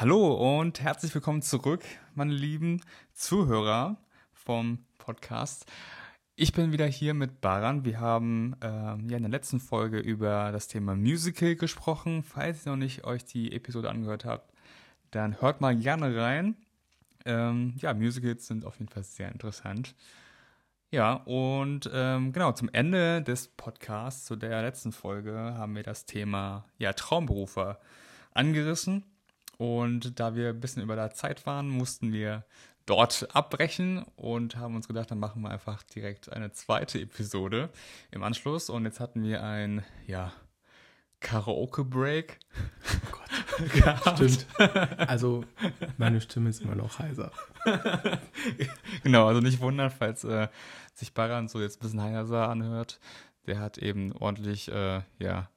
Hallo und herzlich willkommen zurück, meine lieben Zuhörer vom Podcast. Ich bin wieder hier mit Baran. Wir haben äh, ja in der letzten Folge über das Thema Musical gesprochen. Falls ihr noch nicht euch die Episode angehört habt, dann hört mal gerne rein. Ähm, ja, Musicals sind auf jeden Fall sehr interessant. Ja, und ähm, genau, zum Ende des Podcasts, zu der letzten Folge, haben wir das Thema ja, Traumberufe angerissen. Und da wir ein bisschen über der Zeit waren, mussten wir dort abbrechen und haben uns gedacht, dann machen wir einfach direkt eine zweite Episode im Anschluss. Und jetzt hatten wir ein, ja, Karaoke-Break. Oh Gott. gehabt. Stimmt. Also, meine Stimme ist immer noch heiser. genau, also nicht wundern, falls äh, sich Baran so jetzt ein bisschen heiser anhört. Der hat eben ordentlich, äh, ja,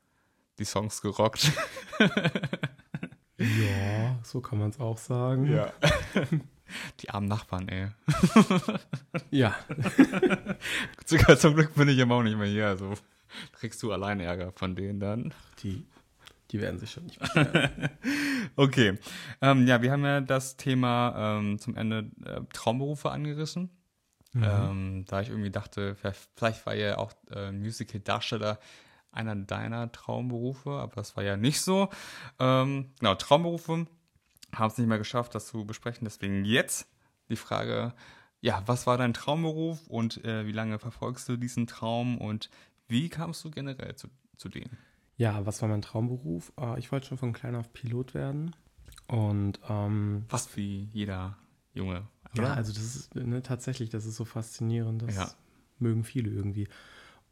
die Songs gerockt. Ja, so kann man es auch sagen. Ja. Die armen Nachbarn, ey. Ja. Zum Glück bin ich immer auch nicht mehr hier. Also kriegst du allein Ärger von denen dann. Die, die werden sich schon nicht beschweren. okay. Ähm, ja, wir haben ja das Thema ähm, zum Ende äh, Traumberufe angerissen. Mhm. Ähm, da ich irgendwie dachte, vielleicht, vielleicht war ja auch äh, Musical-Darsteller einer deiner Traumberufe, aber das war ja nicht so. Ähm, genau, Traumberufe haben es nicht mehr geschafft, das zu besprechen. Deswegen jetzt die Frage, ja, was war dein Traumberuf und äh, wie lange verfolgst du diesen Traum und wie kamst du generell zu, zu denen? Ja, was war mein Traumberuf? Äh, ich wollte schon von klein auf Pilot werden. Und ähm, Fast wie jeder Junge. ja, also das ist ne, tatsächlich, das ist so faszinierend. Das Ja. mögen viele irgendwie.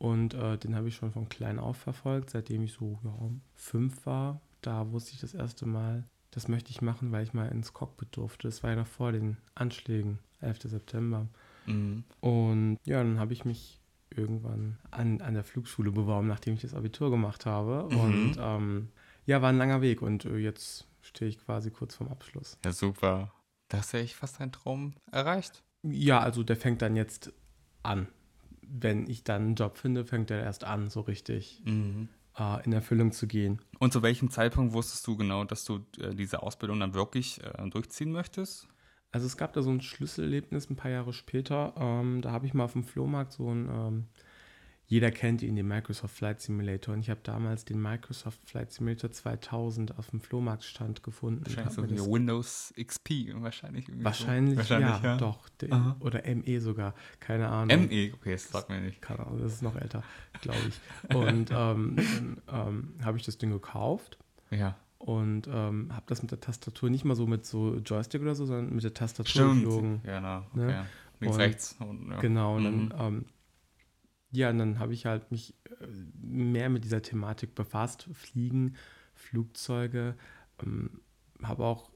Und äh, den habe ich schon von klein auf verfolgt, seitdem ich so ja, fünf war. Da wusste ich das erste Mal, das möchte ich machen, weil ich mal ins Cockpit durfte. Das war ja noch vor den Anschlägen, 11. September. Mhm. Und ja, dann habe ich mich irgendwann an, an der Flugschule beworben, nachdem ich das Abitur gemacht habe. Mhm. Und ähm, ja, war ein langer Weg und äh, jetzt stehe ich quasi kurz vorm Abschluss. Ja, super. Da hast du ja echt fast deinen Traum erreicht. Ja, also der fängt dann jetzt an. Wenn ich dann einen Job finde, fängt der erst an, so richtig Mhm. äh, in Erfüllung zu gehen. Und zu welchem Zeitpunkt wusstest du genau, dass du äh, diese Ausbildung dann wirklich äh, durchziehen möchtest? Also es gab da so ein Schlüsselerlebnis ein paar Jahre später. Ähm, da habe ich mal auf dem Flohmarkt so ein, ähm, jeder kennt ihn, den Microsoft Flight Simulator. Und ich habe damals den Microsoft Flight Simulator 2000 auf dem Flohmarktstand gefunden. und Wahrscheinlich so das- Windows XP wahrscheinlich. irgendwie so. wahrscheinlich, wahrscheinlich ja, doch. Aha. oder ME sogar, keine Ahnung. ME, okay, das sagt mir nicht. Keine Ahnung, das ist noch älter, glaube ich. Und ähm, dann ähm, habe ich das Ding gekauft Ja, und ähm, habe das mit der Tastatur, nicht mal so mit so Joystick oder so, sondern mit der Tastatur stimmt. geflogen. Ja, na, Ne? okay. Links, Und- rechts. Und, ja. Genau, und Mhm. dann, ähm, ja, und dann habe ich halt mich äh, mehr mit dieser Thematik befasst. Fliegen, Flugzeuge, ähm, habe auch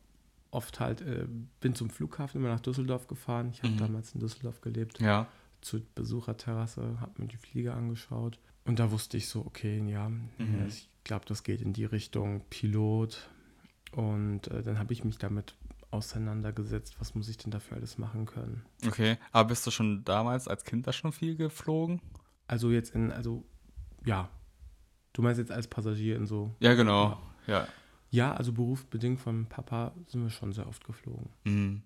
oft halt, äh, bin zum Flughafen immer nach Düsseldorf gefahren. Ich habe Mhm. damals in Düsseldorf gelebt, Ja, zur Besucherterrasse, habe mir die Flieger angeschaut. Und da wusste ich so, okay, ja, Mhm. ich glaube, das geht in die Richtung Pilot. Und äh, dann habe ich mich damit auseinandergesetzt, was muss ich denn dafür alles machen können. okay. Aber bist du schon damals als Kind da schon viel geflogen? Also jetzt in, also ja. Du meinst jetzt als Passagier in so. Ja, genau. Ja. Ja, also berufsbedingt von Papa sind wir schon sehr oft geflogen. Mhm.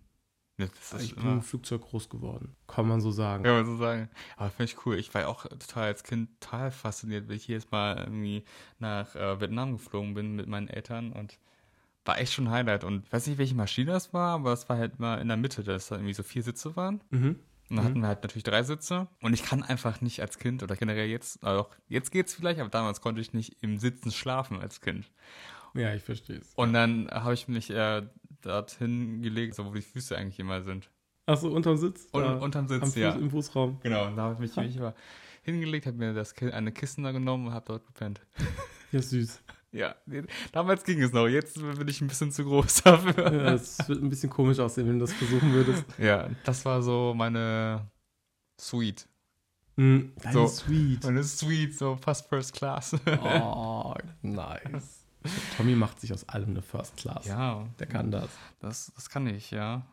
Ist ich bin im Flugzeug groß geworden. Kann man so sagen. Ja, muss ich sagen. Aber finde ich cool. Ich war ja auch total als Kind total fasziniert, wenn ich jedes Mal irgendwie nach äh, Vietnam geflogen bin mit meinen Eltern und war echt schon ein Highlight. Und weiß nicht, welche Maschine das war, aber es war halt mal in der Mitte, dass da irgendwie so vier Sitze waren. Mhm. Und dann Mhm. hatten wir halt natürlich drei Sitze. Und ich kann einfach nicht als Kind oder generell jetzt, also auch jetzt geht's vielleicht, aber damals konnte ich nicht im Sitzen schlafen als Kind. Ja, ich verstehe es. Und dann habe ich mich äh, dorthin gelegt, so wo die Füße eigentlich immer sind. Achso, unterm Sitz? Und unterm Sitz, Fuß, ja. Im Fußraum. Genau, und da habe ich mich, mich immer hingelegt, habe mir das eine Kissen da genommen und habe dort gepennt. Ja, süß. Ja, damals ging es noch, jetzt bin ich ein bisschen zu groß dafür. Ja, Es wird ein bisschen komisch aussehen, wenn du das versuchen würdest. Ja, das war so meine Suite. Mhm. Deine So. Sweet. Meine Suite, so fast First Class. Oh, nice. Tommy macht sich aus allem eine First Class. ja, Der kann das. das, das kann ich, ja.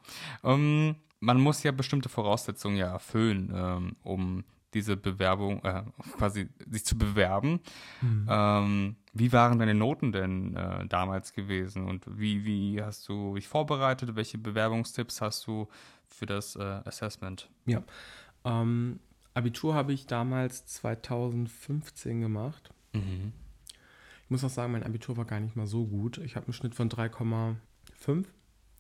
Ähm, man muss ja bestimmte Voraussetzungen ja erfüllen, ähm, um diese Bewerbung, äh, quasi sich zu bewerben. Mhm. Ähm, wie waren deine Noten denn äh, damals gewesen und wie, wie hast du dich vorbereitet? Welche Bewerbungstipps hast du für das äh, Assessment? Ja. Ähm, Abitur habe ich damals 2015 gemacht. Mhm. Ich muss auch sagen, mein Abitur war gar nicht mal so gut. Ich habe einen Schnitt von 3,5.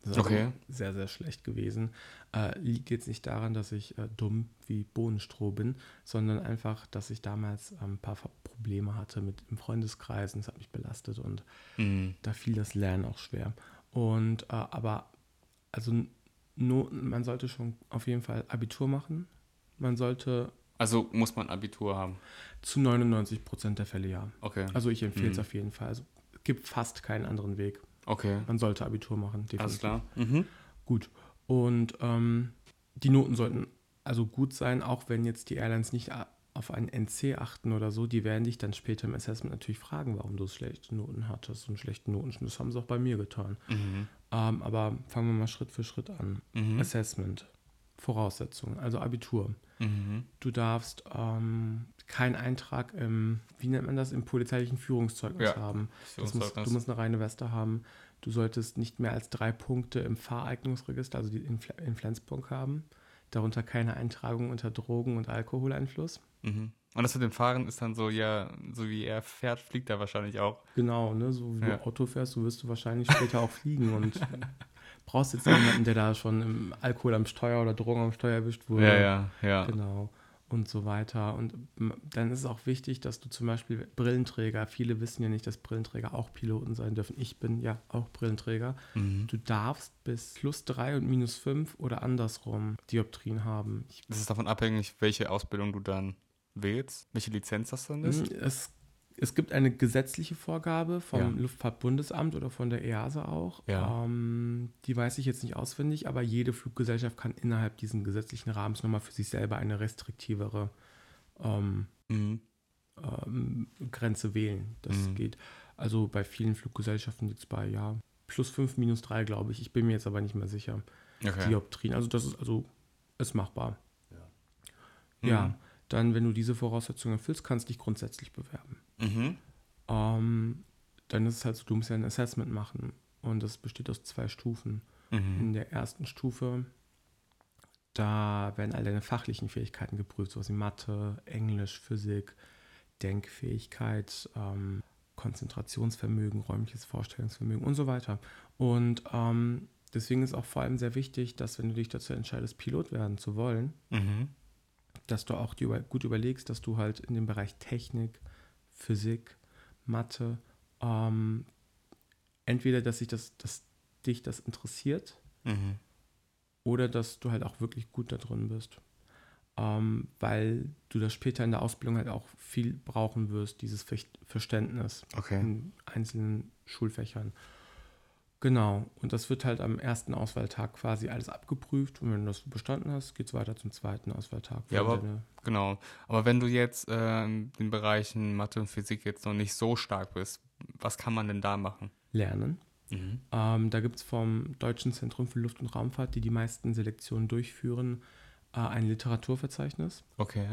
Das ist Okay. also sehr, sehr schlecht gewesen. Äh, liegt jetzt nicht daran, dass ich äh, dumm wie Bohnenstroh bin, sondern einfach, dass ich damals ähm, ein paar Probleme hatte mit im Freundeskreis und es hat mich belastet und Mhm. da fiel das Lernen auch schwer. Und äh, aber also Noten, man sollte schon auf jeden Fall Abitur machen. Man sollte Also muss man Abitur haben. zu 99 Prozent der Fälle ja. Okay. Also ich empfehle es Mhm. auf jeden Fall. Also es gibt fast keinen anderen Weg. Okay. Man sollte Abitur machen, definitiv. Alles klar. Mhm. Gut. Und ähm, die Noten sollten also gut sein, auch wenn jetzt die Airlines nicht auf einen NC achten oder so. Die werden dich dann später im Assessment natürlich fragen, warum du schlechte Noten hattest und schlechten Notenschnitt. Das haben sie auch bei mir getan. Mhm. Ähm, aber fangen wir mal Schritt für Schritt an. Mhm. Assessment. Voraussetzungen, also Abitur. Mhm. Du darfst ähm, keinen Eintrag im, wie nennt man das, im polizeilichen Führungszeugnis Ja. haben. Führungszeugnis. du musst eine reine Weste haben. Du solltest nicht mehr als drei Punkte im Fahreignungsregister, also die in, in Flensburg haben. Darunter keine Eintragung unter Drogen- und Alkoholeinfluss. Mhm. Und das mit dem Fahren ist dann so, ja, so wie er fährt, fliegt er wahrscheinlich auch. Genau, ne? so wie Ja. du Auto fährst, so wirst du wahrscheinlich später auch fliegen und brauchst jetzt niemanden, der da schon im Alkohol am Steuer oder Drogen am Steuer erwischt wurde. Ja, ja, ja. Genau. Und so weiter. Und dann ist es auch wichtig, dass du zum Beispiel Brillenträger, viele wissen ja nicht, dass Brillenträger auch Piloten sein dürfen. Ich bin ja auch Brillenträger. Mhm. Du darfst bis plus drei und minus fünf oder andersrum Dioptrien haben. Ich, Das ist davon abhängig, welche Ausbildung du dann wählst, welche Lizenz das dann ist. es, es gibt eine gesetzliche Vorgabe vom Ja. Luftfahrtbundesamt oder von der EASA auch. Ja. Ähm, die weiß ich jetzt nicht auswendig, aber jede Fluggesellschaft kann innerhalb diesen gesetzlichen Rahmens nochmal für sich selber eine restriktivere ähm, Mhm. ähm, Grenze wählen. Das Mhm. geht. Also bei vielen Fluggesellschaften liegt es bei, ja, plus 5, minus 3, glaube ich. Ich bin mir jetzt aber nicht mehr sicher. Okay. Dioptrien. Also das ist also ist machbar. Mhm. Ja, dann, wenn du diese Voraussetzungen erfüllst, kannst du dich grundsätzlich bewerben. Mhm. Ähm, dann ist es halt so, du musst ja ein Assessment machen. Und das besteht aus zwei Stufen. Mhm. In der ersten Stufe, da werden all deine fachlichen Fähigkeiten geprüft, sowas wie Mathe, Englisch, Physik, Denkfähigkeit, ähm, Konzentrationsvermögen, räumliches Vorstellungsvermögen und so weiter. Und ähm, deswegen ist auch vor allem sehr wichtig, dass wenn du dich dazu entscheidest, Pilot werden zu wollen, Mhm. dass du auch über, gut überlegst, dass du halt in dem Bereich Technik, Physik, Mathe, ähm, entweder, dass sich das, dass dich das interessiert Mhm. oder dass du halt auch wirklich gut da drin bist. Ähm, weil du das später in der Ausbildung halt auch viel brauchen wirst, dieses Ver Verständnis Okay. in einzelnen Schulfächern. Genau, und das wird halt am ersten Auswahltag quasi alles abgeprüft und wenn du das bestanden hast, geht es weiter zum zweiten Auswahltag. Ja, aber- Genau. Aber wenn du jetzt äh, in den Bereichen Mathe und Physik jetzt noch nicht so stark bist, was kann man denn da machen? Lernen. Mhm. Ähm, da gibt es vom Deutschen Zentrum für Luft- und Raumfahrt, die die meisten Selektionen durchführen, äh, ein Literaturverzeichnis Okay.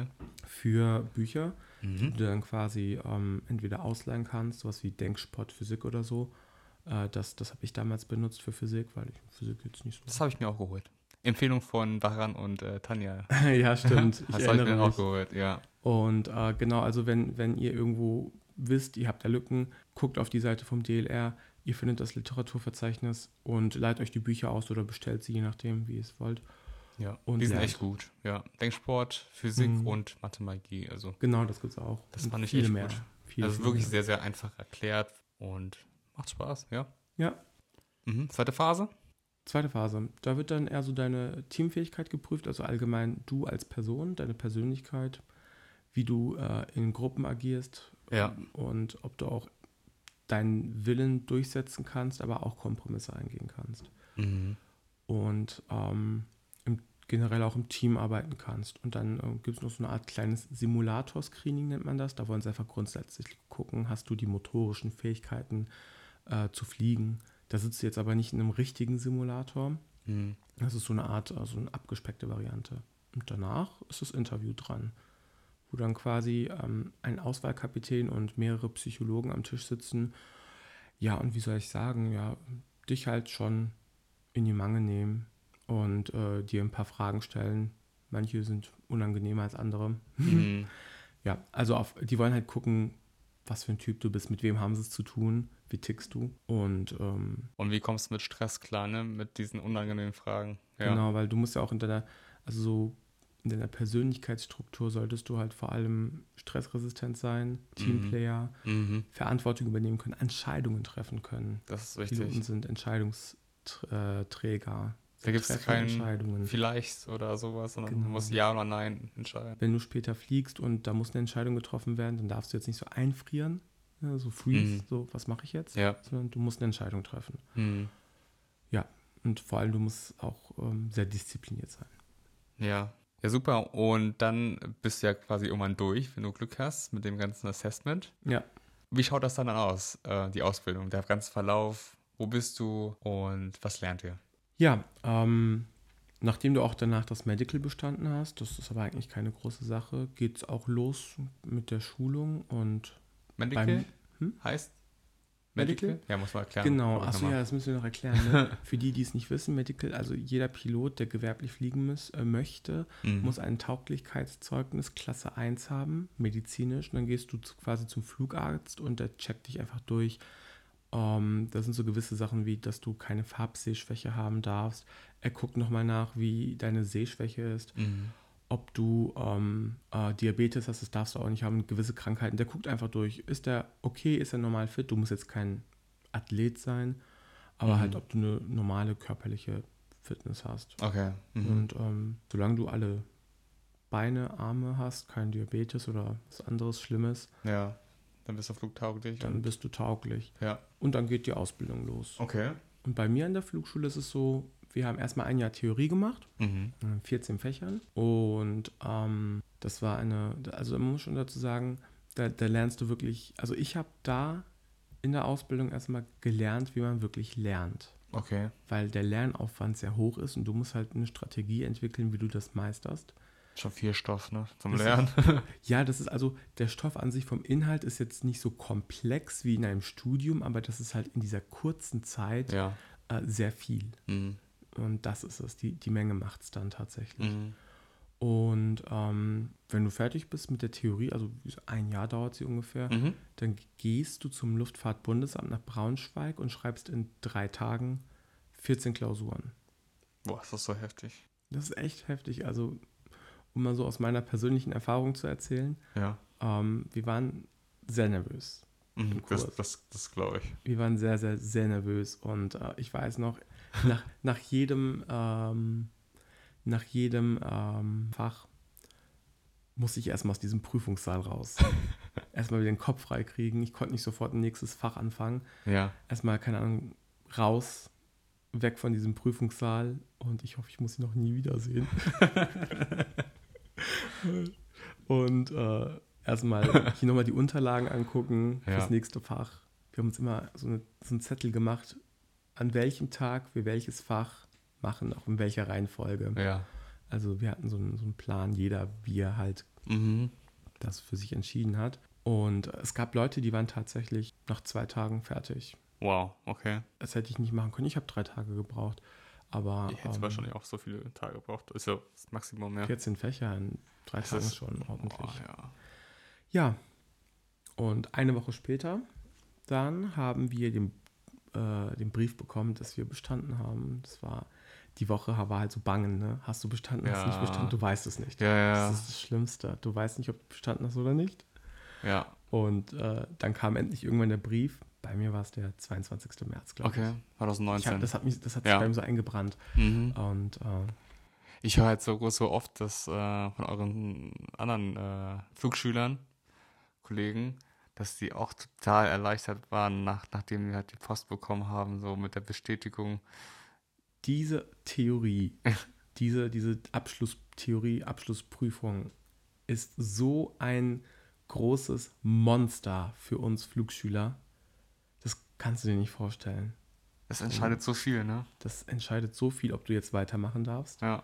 für Bücher, die Mhm. du dann quasi ähm, entweder ausleihen kannst, sowas wie Denksport, Physik oder so. Äh, das das habe ich damals benutzt für Physik, weil ich Physik jetzt nicht so. Das habe ich mir auch geholt. Empfehlung von Baran und äh, Tanja. ja, stimmt. Ich Das habe ich mir auch geholt, ja. Und äh, genau, also wenn, wenn ihr irgendwo wisst, ihr habt da Lücken, guckt auf die Seite vom DLR, ihr findet das Literaturverzeichnis und leiht euch die Bücher aus oder bestellt sie, je nachdem, wie ihr es wollt. ja. Und die sind lernt. echt gut. Ja. Denksport, Physik Mhm. und Mathemagie. Also, Genau, das gibt es auch. Das Und fand ich viele echt mehr. gut. Viele, also viele wirklich mehr. sehr, sehr einfach erklärt und macht Spaß, ja. Ja, Mhm. Zweite Phase? zweite Phase. Da wird dann eher so deine Teamfähigkeit geprüft, also allgemein du als Person, deine Persönlichkeit, wie du äh, in Gruppen agierst Ja. und ob du auch deinen Willen durchsetzen kannst, aber auch Kompromisse eingehen kannst. Mhm. und ähm, im, generell auch im Team arbeiten kannst. Und dann äh, gibt es noch so eine Art kleines Simulator-Screening, nennt man das. Da wollen sie einfach grundsätzlich gucken, hast du die motorischen Fähigkeiten äh, zu fliegen. Da sitzt du jetzt aber nicht in einem richtigen Simulator. Mhm. Das ist so eine Art, äh, so eine abgespeckte Variante. Und danach ist das Interview dran. Wo dann quasi ähm, ein Auswahlkapitän und mehrere Psychologen am Tisch sitzen. Ja, und wie soll ich sagen, ja, dich halt schon in die Mangel nehmen und äh, dir ein paar Fragen stellen. Manche sind unangenehmer als andere. Mhm. Ja, also auf, die wollen halt gucken, was für ein Typ du bist, mit wem haben sie es zu tun, wie tickst du und ähm, Und wie kommst du mit Stress klar, ne? Mit diesen unangenehmen Fragen. Ja. genau, weil du musst ja auch in deiner, also so in deiner Persönlichkeitsstruktur solltest du halt vor allem stressresistent sein, Teamplayer, Mhm. Verantwortung übernehmen können, Entscheidungen treffen können. Das ist Piloten wichtig. sind Entscheidungsträger. Da gibt es treffen kein Entscheidungen. Vielleicht oder sowas, sondern Genau. du musst Ja oder Nein entscheiden. Wenn du später fliegst und da muss eine Entscheidung getroffen werden, dann darfst du jetzt nicht so einfrieren, ne, so freeze, Mhm. so was mache ich jetzt, Ja. sondern du musst eine Entscheidung treffen. Mhm. Und vor allem, du musst auch ähm, sehr diszipliniert sein. Ja. Ja, super. Und dann bist du ja quasi irgendwann durch, wenn du Glück hast mit dem ganzen Assessment. Ja, Wie schaut das dann aus, äh, die Ausbildung, der ganze Verlauf? Wo bist du und was lernt ihr? ja ähm, nachdem du auch danach das Medical bestanden hast, das ist aber eigentlich keine große Sache, geht es auch los mit der Schulung und Medical Beim- hm? heißt? Medical? Ja, muss man erklären. Genau, achso, ja, das müssen wir noch erklären. Ne? Für die, die es nicht wissen, Medical, also jeder Pilot, der gewerblich fliegen muss, äh, möchte, Mhm. muss ein Tauglichkeitszeugnis Klasse 1 haben, medizinisch. Und dann gehst du zu, quasi zum Flugarzt und der checkt dich einfach durch. Ähm, das sind so gewisse Sachen wie, dass du keine Farbsehschwäche haben darfst. Er guckt nochmal nach, wie deine Sehschwäche ist. Mhm. Ob du ähm, äh, Diabetes hast, das darfst du auch nicht haben, gewisse Krankheiten. Der guckt einfach durch. Ist der okay, ist er normal fit? Du musst jetzt kein Athlet sein, aber Mhm. halt, ob du eine normale körperliche Fitness hast. Okay. Mhm. Und ähm, solange du alle Beine, Arme hast, kein Diabetes oder was anderes Schlimmes, Ja, dann bist du flugtauglich. dann bist du tauglich. ja. Und dann geht die Ausbildung los. Okay. Und bei mir an der Flugschule ist es so, wir haben erstmal ein Jahr Theorie gemacht, Mhm. in 14 Fächern. Und ähm, das war eine, also man muss schon dazu sagen, da, da lernst du wirklich, also ich habe da in der Ausbildung erstmal gelernt, wie man wirklich lernt. Okay. Weil der Lernaufwand sehr hoch ist und du musst halt eine Strategie entwickeln, wie du das meisterst. Schon viel Stoff, ne? Zum Das ist- Lernen. Ja, das ist also, der Stoff an sich vom Inhalt ist jetzt nicht so komplex wie in einem Studium, aber das ist halt in dieser kurzen Zeit ja. äh, sehr viel. Mhm. Und das ist es, die, die Menge macht es dann tatsächlich. Mhm. Und ähm, wenn du fertig bist mit der Theorie, also ein Jahr dauert sie ungefähr, Mhm. dann gehst du zum Luftfahrtbundesamt nach Braunschweig und schreibst in drei Tagen 14 Klausuren. Boah, ist das so heftig. Das ist echt heftig. Also, um mal so aus meiner persönlichen Erfahrung zu erzählen, Ja. ähm, wir waren sehr nervös. Mhm. Das, das, das glaube ich. Wir waren sehr, sehr, sehr nervös. Und äh, ich weiß noch, nach, nach jedem, ähm, nach jedem ähm, Fach musste ich erstmal aus diesem Prüfungssaal raus. erstmal wieder den Kopf frei kriegen. Ich konnte nicht sofort ein nächstes Fach anfangen. Ja. Erstmal, keine Ahnung, raus, weg von diesem Prüfungssaal. Und ich hoffe, ich muss ihn noch nie wiedersehen. Und äh, erstmal hier nochmal die Unterlagen angucken Ja. fürs nächste Fach. Wir haben uns immer so, eine, so einen Zettel gemacht, an welchem Tag wir welches Fach machen, auch in welcher Reihenfolge. Ja. Also wir hatten so einen, so einen Plan, jeder, wie er halt Mhm. das für sich entschieden hat. Und es gab Leute, die waren tatsächlich nach zwei Tagen fertig. Wow, okay. Das hätte ich nicht machen können. Ich habe drei Tage gebraucht. Aber Ich hätte ähm, wahrscheinlich auch so viele Tage gebraucht. Ist ja das Maximum, ja. 14 Fächer in drei Das Tagen ist- schon ordentlich. Boah, ja. Ja. Und eine Woche später, dann haben wir den, äh, den Brief bekommen, dass wir bestanden haben. Das war, die Woche war halt so bangen, ne? Hast du bestanden, hast du nicht bestanden, du weißt es nicht. Ja, ja, Das ist das Schlimmste. Du weißt nicht, ob du bestanden hast oder nicht. ja. Und äh, dann kam endlich irgendwann der Brief. Bei mir war es der 22. März, glaube Okay, ich. ich 2019. hab, das hat, mich, das hat sich bei mir so eingebrannt. mhm. Und äh, Ich höre halt so, so oft das äh, von euren anderen äh, Flugschülern, Kollegen, dass die auch total erleichtert waren, nach, nachdem wir halt die Post bekommen haben, so mit der Bestätigung. diese Theorie, diese, diese Abschlusstheorie, Abschlussprüfung ist so ein großes Monster für uns Flugschüler. Das kannst du dir nicht vorstellen. Es entscheidet so viel, ne? Das entscheidet so viel, ob du jetzt weitermachen darfst, Ja.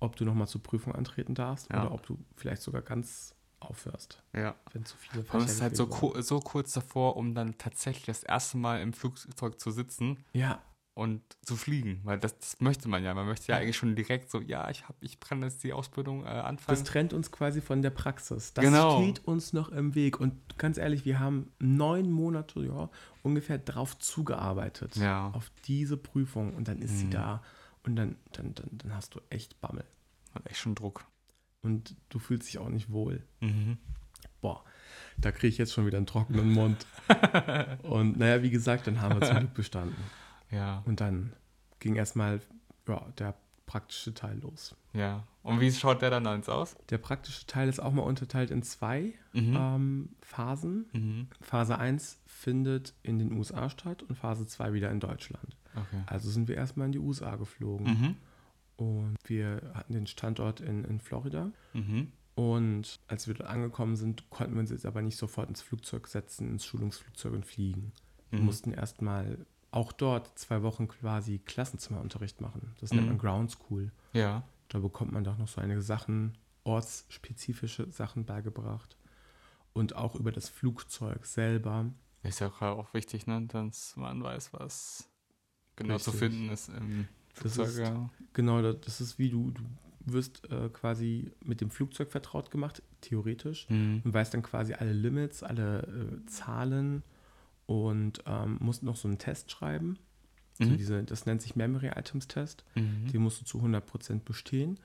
ob du nochmal zur Prüfung antreten darfst Ja. oder ob du vielleicht sogar ganz aufhörst. Ja. Wenn zu viele allem ist es Fächer halt so, ku so kurz davor, um dann tatsächlich das erste Mal im Flugzeug zu sitzen. Ja, und zu fliegen. Weil das, das möchte man ja. Man möchte ja, Ja. eigentlich schon direkt so, ja, ich, hab, ich kann jetzt die Ausbildung äh, das anfangen. trennt uns quasi von der Praxis. Das Genau. steht uns noch im Weg. Und ganz ehrlich, wir haben neun Monate ja, ungefähr drauf zugearbeitet. Ja. Auf diese Prüfung. Und dann ist sie Mhm. da. Und dann, dann, dann, dann hast du echt Bammel. Hat echt schon Druck. Und du fühlst dich auch nicht wohl. Mhm. Boah, da kriege ich jetzt schon wieder einen trockenen Mund. und naja, wie gesagt, dann haben wir zum Glück bestanden. Ja, Und dann ging erstmal ja, der praktische Teil los. ja. Und wie schaut der dann jetzt aus? Der praktische Teil ist auch mal unterteilt in zwei Mhm. ähm, Phasen. Mhm. Phase 1 findet in den USA statt und Phase 2 wieder in Deutschland. Okay. Also sind wir erstmal in die USA geflogen. Mhm. Und wir hatten den Standort in, in Florida. Mhm. Und als wir dort angekommen sind, konnten wir uns jetzt aber nicht sofort ins Flugzeug setzen, ins Schulungsflugzeug und fliegen. Wir Mhm. mussten erstmal auch dort zwei Wochen quasi Klassenzimmerunterricht machen. Das nennt Mhm. man Ground School. Ja. Da bekommt man doch noch so einige Sachen, ortsspezifische Sachen beigebracht. Und auch über das Flugzeug selber. Ist ja auch, wichtig, ne? Dass man weiß, was genau zu Richtig. finden ist im Das Flugzeug. ist- ja. Genau, da- das ist wie du, du wirst äh, quasi mit dem Flugzeug vertraut gemacht, theoretisch. Mhm. und weißt dann quasi alle Limits, alle äh, Zahlen und ähm, musst noch so einen Test schreiben. So Mhm. diese, das nennt sich Memory Items Test. Mhm. Den musst du zu 100% bestehen.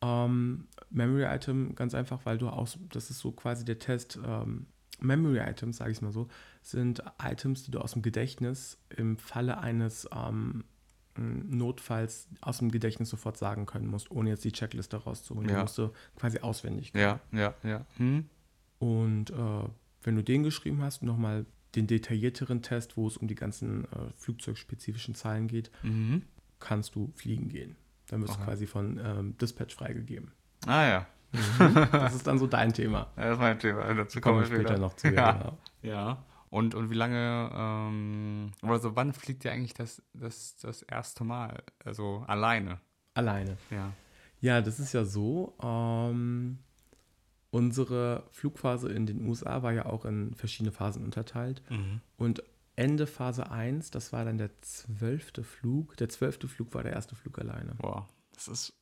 Ähm, Memory Item ganz einfach, weil du aus, das ist so quasi der Test. Ähm, Memory Items, sage ich mal so, sind Items, die du aus dem Gedächtnis im Falle eines ähm, Notfalls aus dem Gedächtnis sofort sagen können musst, ohne jetzt die Checkliste rauszuholen. Die Ja. musst du quasi auswendig können. Ja, ja, ja. Mhm. Und äh, wenn du den geschrieben hast, nochmal den detaillierteren Test, wo es um die ganzen äh, flugzeugspezifischen Zahlen geht, Mhm. kannst du fliegen gehen. Dann wirst du Okay. quasi von ähm, Dispatch freigegeben. Ah ja. Das ist dann so dein Thema. Das ist mein Thema. Dazu Kommen wir kommen wir später später. noch zu. Ja. Genau. Ja. Und, und wie lange, ähm, also wann fliegt ihr eigentlich das, das, das erste Mal? Also alleine? Alleine. Ja. Ja, das ist ja so. Ähm, unsere Flugphase in den USA war ja auch in verschiedene Phasen unterteilt. Mhm. Und Ende Phase 1, das war dann der zwölfte Flug. Der zwölfte Flug war der erste Flug alleine. Boah, das ist,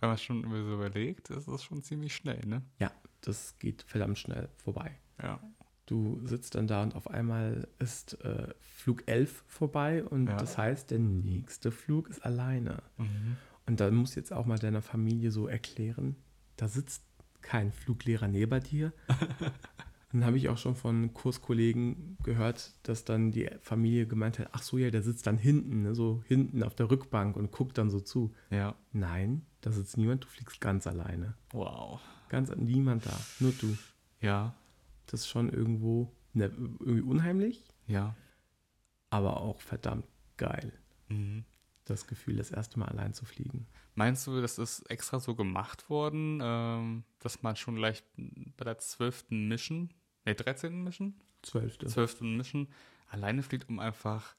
wenn man schon über so überlegt, das ist schon ziemlich schnell, ne? Ja, das geht verdammt schnell vorbei. Ja. Du sitzt dann da und auf einmal ist äh, Flug 11 vorbei und Ja. das heißt, der nächste Flug ist alleine. Mhm. Und dann musst du jetzt auch mal deiner Familie so erklären, da sitzt kein Fluglehrer neben dir. dann habe ich auch schon von Kurskollegen gehört, dass dann die Familie gemeint hat, ach so, ja, der sitzt dann hinten, ne, so hinten auf der Rückbank und guckt dann so zu. Ja. Nein, da sitzt niemand, du fliegst ganz alleine. Wow. Ganz niemand da, nur du. Ja. Das ist schon irgendwo ne, irgendwie unheimlich, Ja. aber auch verdammt geil. Mhm. Das Gefühl, das erste Mal allein zu fliegen. Meinst du, das ist extra so gemacht worden, ähm, dass man schon leicht bei der zwölften Mission, ne, 13. Mission? Zwölfte. zwölften Mission alleine fliegt, um einfach,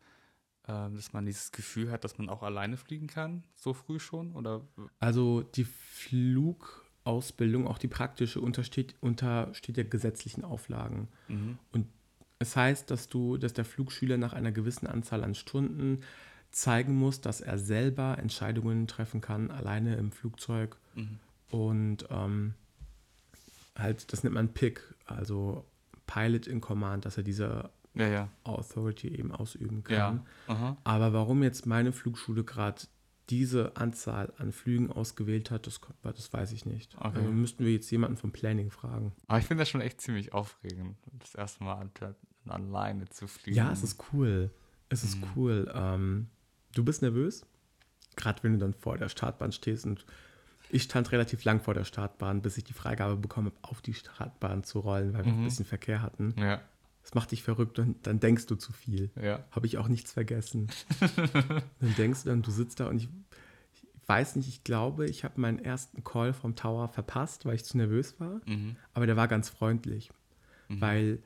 äh, dass man dieses Gefühl hat, dass man auch alleine fliegen kann, so früh schon? Oder Also die Flugausbildung, auch die praktische, untersteht, untersteht der gesetzlichen Auflagen. mhm. Es heißt, dass du, dass der Flugschüler nach einer gewissen Anzahl an Stunden zeigen muss, dass er selber Entscheidungen treffen kann, alleine im Flugzeug. Mhm. Und ähm, halt, das nennt man PIC, also Pilot in Command, dass er diese Ja, ja. Authority eben ausüben kann. Ja. Aber warum jetzt meine Flugschule gerade diese Anzahl an Flügen ausgewählt hat, das, das weiß ich nicht. Okay. Also müssten wir jetzt jemanden vom Planning fragen. Aber ich finde das schon echt ziemlich aufregend, das erste Mal an- alleine zu fliegen. Ja, es ist cool. Es ist Mhm. cool. Ähm, du bist nervös, gerade wenn du dann vor der Startbahn stehst und ich stand relativ lang vor der Startbahn, bis ich die Freigabe bekommen habe, auf die Startbahn zu rollen, weil wir Mhm. ein bisschen Verkehr hatten. Ja, Das macht dich verrückt und dann denkst du zu viel. ja. Habe ich auch nichts vergessen. dann denkst du dann, du sitzt da und ich, ich weiß nicht, ich glaube, ich habe meinen ersten Call vom Tower verpasst, weil ich zu nervös war. Mhm. Aber der war ganz freundlich, Mhm. weil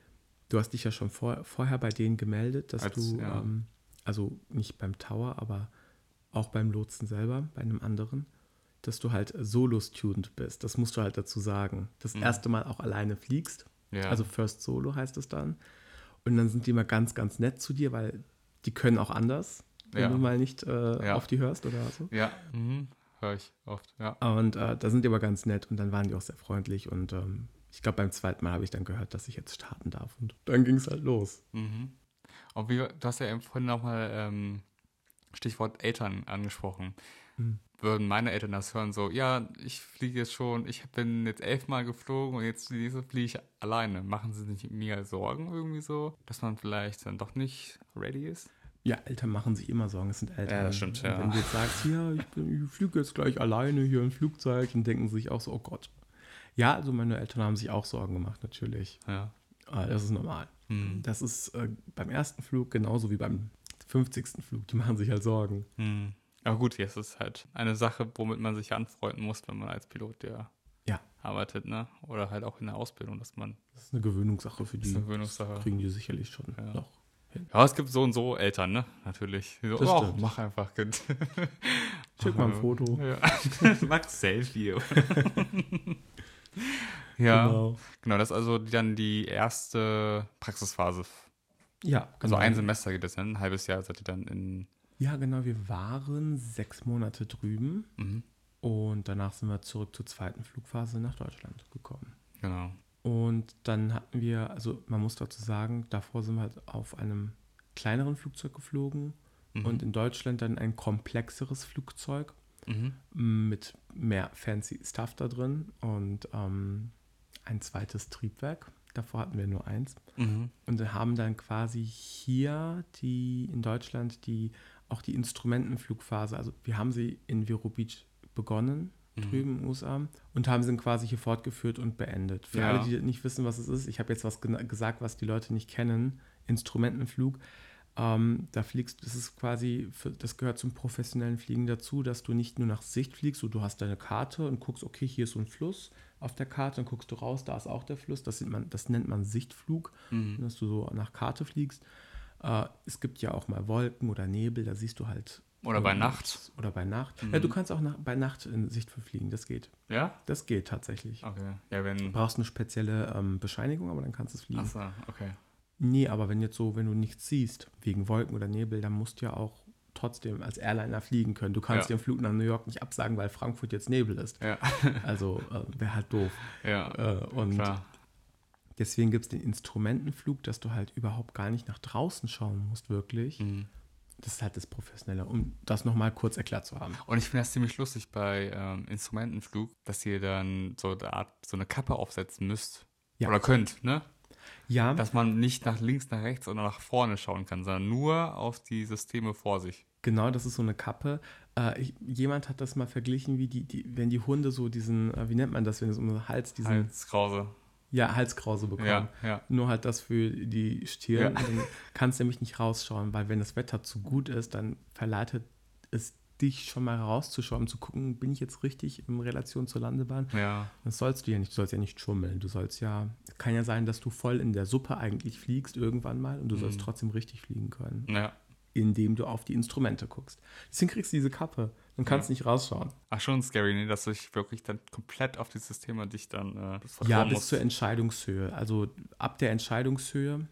du hast dich ja schon vor, vorher bei denen gemeldet, dass Als- du, ja. ähm, also nicht beim Tower, aber auch beim Lotsen selber, bei einem anderen. dass du halt Solo-Student bist. Das musst du halt dazu sagen. Das Mhm. erste Mal auch alleine fliegst. Ja. Also First Solo heißt es dann. Und dann sind die immer ganz, ganz nett zu dir, weil die können auch anders, wenn Ja. du mal nicht äh, Ja. auf die hörst oder so. ja. Mhm. Höre ich oft, ja. Und äh, da sind die aber ganz nett und dann waren die auch sehr freundlich. Und ähm, ich glaube, beim zweiten Mal habe ich dann gehört, dass ich jetzt starten darf. Und dann ging es halt los. Mhm. Und wie, du hast ja vorhin nochmal ähm, Stichwort Eltern angesprochen. Mhm. Würden meine Eltern das hören, so, ja, ich fliege jetzt schon, ich bin jetzt elfmal geflogen und jetzt die nächste fliege ich alleine. Machen sie sich mir Sorgen irgendwie so, dass man vielleicht dann doch nicht ready ist? Ja, Eltern machen sich immer Sorgen. Es sind Eltern. Ja, das stimmt, ja. Wenn du jetzt sagst, ja, ich, bin- ich fliege jetzt gleich alleine hier im Flugzeug, dann denken sie sich auch so, oh Gott. Ja, also meine Eltern haben sich auch Sorgen gemacht, natürlich. Ja. Aber das ist normal. Hm. Das ist äh, beim ersten Flug genauso wie beim 50. Flug. Die machen sich halt Sorgen. Hm. Aber gut, jetzt ist halt eine Sache, womit man sich anfreunden muss, wenn man als Pilot ja, Ja. arbeitet, ne? Oder halt auch in der Ausbildung, dass man, Das ist eine Gewöhnungssache für das die. ist eine Gewöhnungssache. Kriegen die sicherlich schon Ja. noch. Ja, es gibt so und so Eltern, ne? Natürlich. So, Das oh, mach einfach, Kind. Schick mal ein Foto. Ja. Mach Selfie. ja, genau. Genau. Das ist also dann die erste Praxisphase. Ja, Also genau. ein Semester geht das dann, ein halbes Jahr seid ihr dann in. Ja, genau. Wir waren sechs Monate drüben Mhm. und danach sind wir zurück zur zweiten Flugphase nach Deutschland gekommen. Genau. Und dann hatten wir, also man muss dazu sagen, davor sind wir halt auf einem kleineren Flugzeug geflogen Mhm. und in Deutschland dann ein komplexeres Flugzeug Mhm. mit mehr fancy Stuff da drin und ähm, ein zweites Triebwerk. Davor hatten wir nur eins. Mhm. Und wir haben dann quasi hier die in Deutschland die auch die Instrumentenflugphase, also wir haben sie in Vero Beach begonnen, Mhm. drüben in den USA, und haben sie dann quasi hier fortgeführt und beendet. Für Ja. alle, die nicht wissen, was es ist, ich habe jetzt was gesagt, was die Leute nicht kennen, Instrumentenflug. Ähm, da fliegst, das ist quasi, für, das gehört zum professionellen Fliegen dazu, dass du nicht nur nach Sicht fliegst, so du hast deine Karte und guckst, okay, hier ist so ein Fluss auf der Karte, dann guckst du raus, da ist auch der Fluss, das, man, das nennt man Sichtflug, Mhm. dass du so nach Karte fliegst. Äh, es gibt ja auch mal Wolken oder Nebel, da siehst du halt. Oder bei. Nacht. Oder bei Nacht. Mhm. Ja, du kannst auch nach, bei Nacht in Sicht fliegen, das geht. Ja? Das geht tatsächlich. Okay. Ja, wenn. Du brauchst eine spezielle ähm, Bescheinigung, aber dann kannst du es fliegen. Achso, okay. Nee, aber wenn jetzt so, wenn du nichts siehst, wegen Wolken oder Nebel, dann musst du ja auch trotzdem als Airliner fliegen können. Du kannst Ja. den Flug nach New York nicht absagen, weil Frankfurt jetzt Nebel ist. Ja. Also äh, wäre halt doof. ja. Äh, und Klar. Deswegen gibt es den Instrumentenflug, dass du halt überhaupt gar nicht nach draußen schauen musst, wirklich. Mhm. Das ist halt das Professionelle, um das nochmal kurz erklärt zu haben. Und ich finde das ziemlich lustig bei ähm, Instrumentenflug, dass ihr dann so eine Art, so eine Kappe aufsetzen müsst. Ja. Oder könnt, ne? Ja, Dass man nicht nach links, nach rechts oder nach vorne schauen kann, sondern nur auf die Systeme vor sich. genau, das ist so eine Kappe. Äh, ich, jemand hat das mal verglichen, wie die, die, wenn die Hunde so diesen, äh, wie nennt man das, wenn es um den Hals, diesen, Halskrause. Ja, Halskrause bekommen. Ja, ja. Nur halt das für die Stirn. Ja. Und Dann kannst du nämlich nicht rausschauen, weil wenn das Wetter zu gut ist, dann verleitet es dich schon mal rauszuschauen, um zu gucken, bin ich jetzt richtig in Relation zur Landebahn? Ja. Das sollst du ja nicht. Du sollst ja nicht schummeln. Du sollst ja, kann ja sein, dass du voll in der Suppe eigentlich fliegst irgendwann mal und du sollst Mhm. trotzdem richtig fliegen können, Ja. indem du auf die Instrumente guckst. Deswegen kriegst du diese Kappe. Dann kannst du nicht rausschauen. Ach, schon scary, ne? Dass du dich wirklich dann komplett auf die Systeme dich dann äh, Ja, bis musst. zur Entscheidungshöhe. Also ab der Entscheidungshöhe,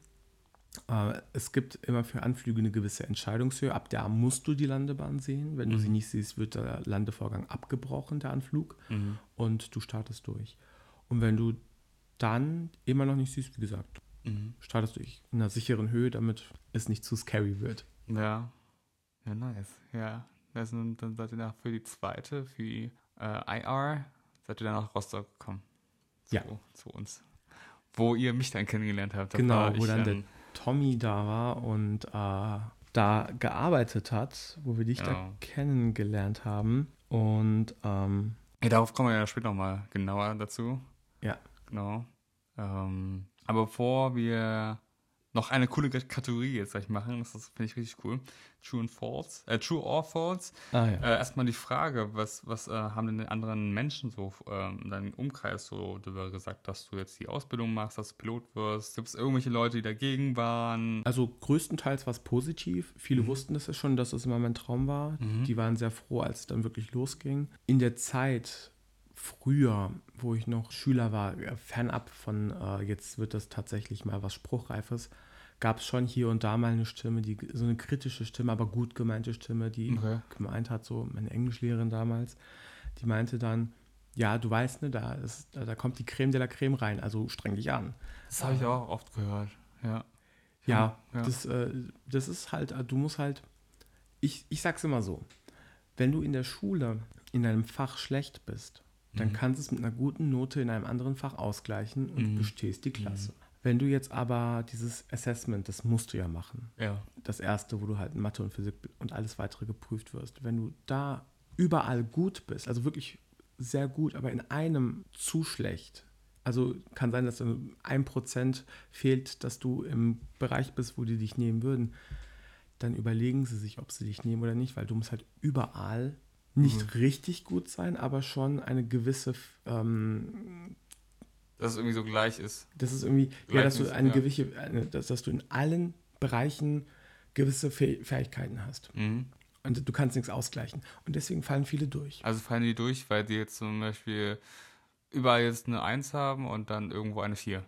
äh, es gibt immer für Anflüge eine gewisse Entscheidungshöhe. Ab da musst du die Landebahn sehen. Wenn du Mhm. sie nicht siehst, wird der Landevorgang abgebrochen, der Anflug, Mhm. und du startest durch. Und wenn du dann immer noch nicht siehst, wie gesagt, Mhm. startest du in einer sicheren Höhe, damit es nicht zu scary wird. Ja. Ja, nice. Ja. Das sind, dann seid ihr nach für die zweite, für die äh, IR, seid ihr dann nach Rostock gekommen. Zu, Ja. Zu uns. Wo ihr mich dann kennengelernt habt. Genau, wo ich dann der Tommy da war und äh, da gearbeitet hat, wo wir dich da Ja. kennengelernt haben. Und ähm, Ja, darauf kommen wir ja später nochmal genauer dazu. Ja. Genau. Ähm, aber bevor wir noch eine coole Kategorie jetzt gleich machen. Das finde ich richtig cool. True and False. Äh, True or False. Ah, ja. äh, erstmal die Frage, was, was äh, haben denn die anderen Menschen so ähm, in deinem Umkreis so darüber gesagt, dass du jetzt die Ausbildung machst, dass du Pilot wirst? Gibt es irgendwelche Leute, die dagegen waren? Also größtenteils war es positiv. Viele mhm. wussten das ja schon, dass es immer mein Traum war. Mhm. Die waren sehr froh, als es dann wirklich losging. In der Zeit früher, wo ich noch Schüler war, fernab von äh, jetzt wird das tatsächlich mal was Spruchreifes, gab es schon hier und da mal eine Stimme, die so eine kritische Stimme, aber gut gemeinte Stimme, die okay. gemeint hat, so meine Englischlehrerin damals, die meinte dann, ja, du weißt, ne, da, ist, da, da kommt die Creme de la Creme rein, also streng dich an. Das habe ich auch oft gehört, ja. Ja, ja. Das, äh, das ist halt, du musst halt, ich, ich sag's immer so, wenn du in der Schule in einem Fach schlecht bist, dann mhm. kannst du es mit einer guten Note in einem anderen Fach ausgleichen und mhm. bestehst die Klasse. Mhm. Wenn du jetzt aber dieses Assessment, das musst du ja machen. Ja. Das erste, wo du halt Mathe und Physik und alles weitere geprüft wirst. Wenn du da überall gut bist, also wirklich sehr gut, aber in einem zu schlecht, also kann sein, dass ein Prozent fehlt, dass du im Bereich bist, wo die dich nehmen würden, dann überlegen sie sich, ob sie dich nehmen oder nicht, weil du musst halt überall nicht mhm. richtig gut sein, aber schon eine gewisse. Ähm, dass es irgendwie so gleich ist. Das ist irgendwie, ja, dass du eine ja. gewisse, dass, dass, du in allen Bereichen gewisse Fähigkeiten hast. Mhm. Und du kannst nichts ausgleichen. Und deswegen fallen viele durch. Also fallen die durch, weil die jetzt zum Beispiel überall jetzt eine 1 haben und dann irgendwo eine 4.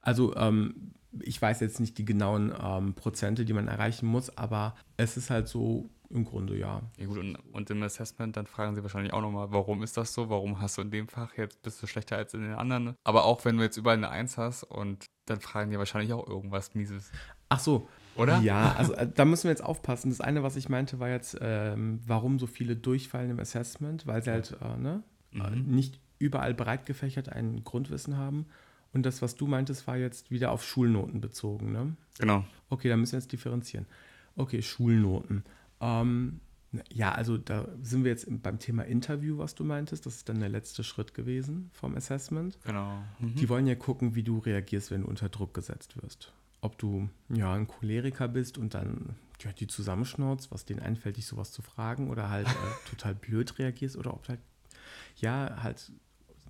Also ähm, ich weiß jetzt nicht die genauen ähm, Prozente, die man erreichen muss, aber es ist halt so, im Grunde ja. Ja gut, und, und im Assessment, dann fragen sie wahrscheinlich auch nochmal, warum ist das so? Warum hast du in dem Fach jetzt, bist du schlechter als in den anderen? Aber auch wenn du jetzt überall eine Eins hast und dann fragen die wahrscheinlich auch irgendwas Mieses. Ach so. Oder? Ja, also äh, da müssen wir jetzt aufpassen. Das eine, was ich meinte, war jetzt, ähm, warum so viele durchfallen im Assessment, weil sie halt äh, ne, mhm. Äh, nicht überall breit gefächert ein Grundwissen haben. Und das, was du meintest, war jetzt wieder auf Schulnoten bezogen, ne? Genau. Okay, da müssen wir jetzt differenzieren. Okay, Schulnoten. Ähm, ja, also da sind wir jetzt beim Thema Interview, was du meintest. Das ist dann der letzte Schritt gewesen vom Assessment. Genau. Mhm. Die wollen ja gucken, wie du reagierst, wenn du unter Druck gesetzt wirst. Ob du ja ein Choleriker bist und dann ja, die zusammenschnauzt, was denen einfällt, dich sowas zu fragen, oder halt äh, total blöd reagierst, oder ob du halt ja halt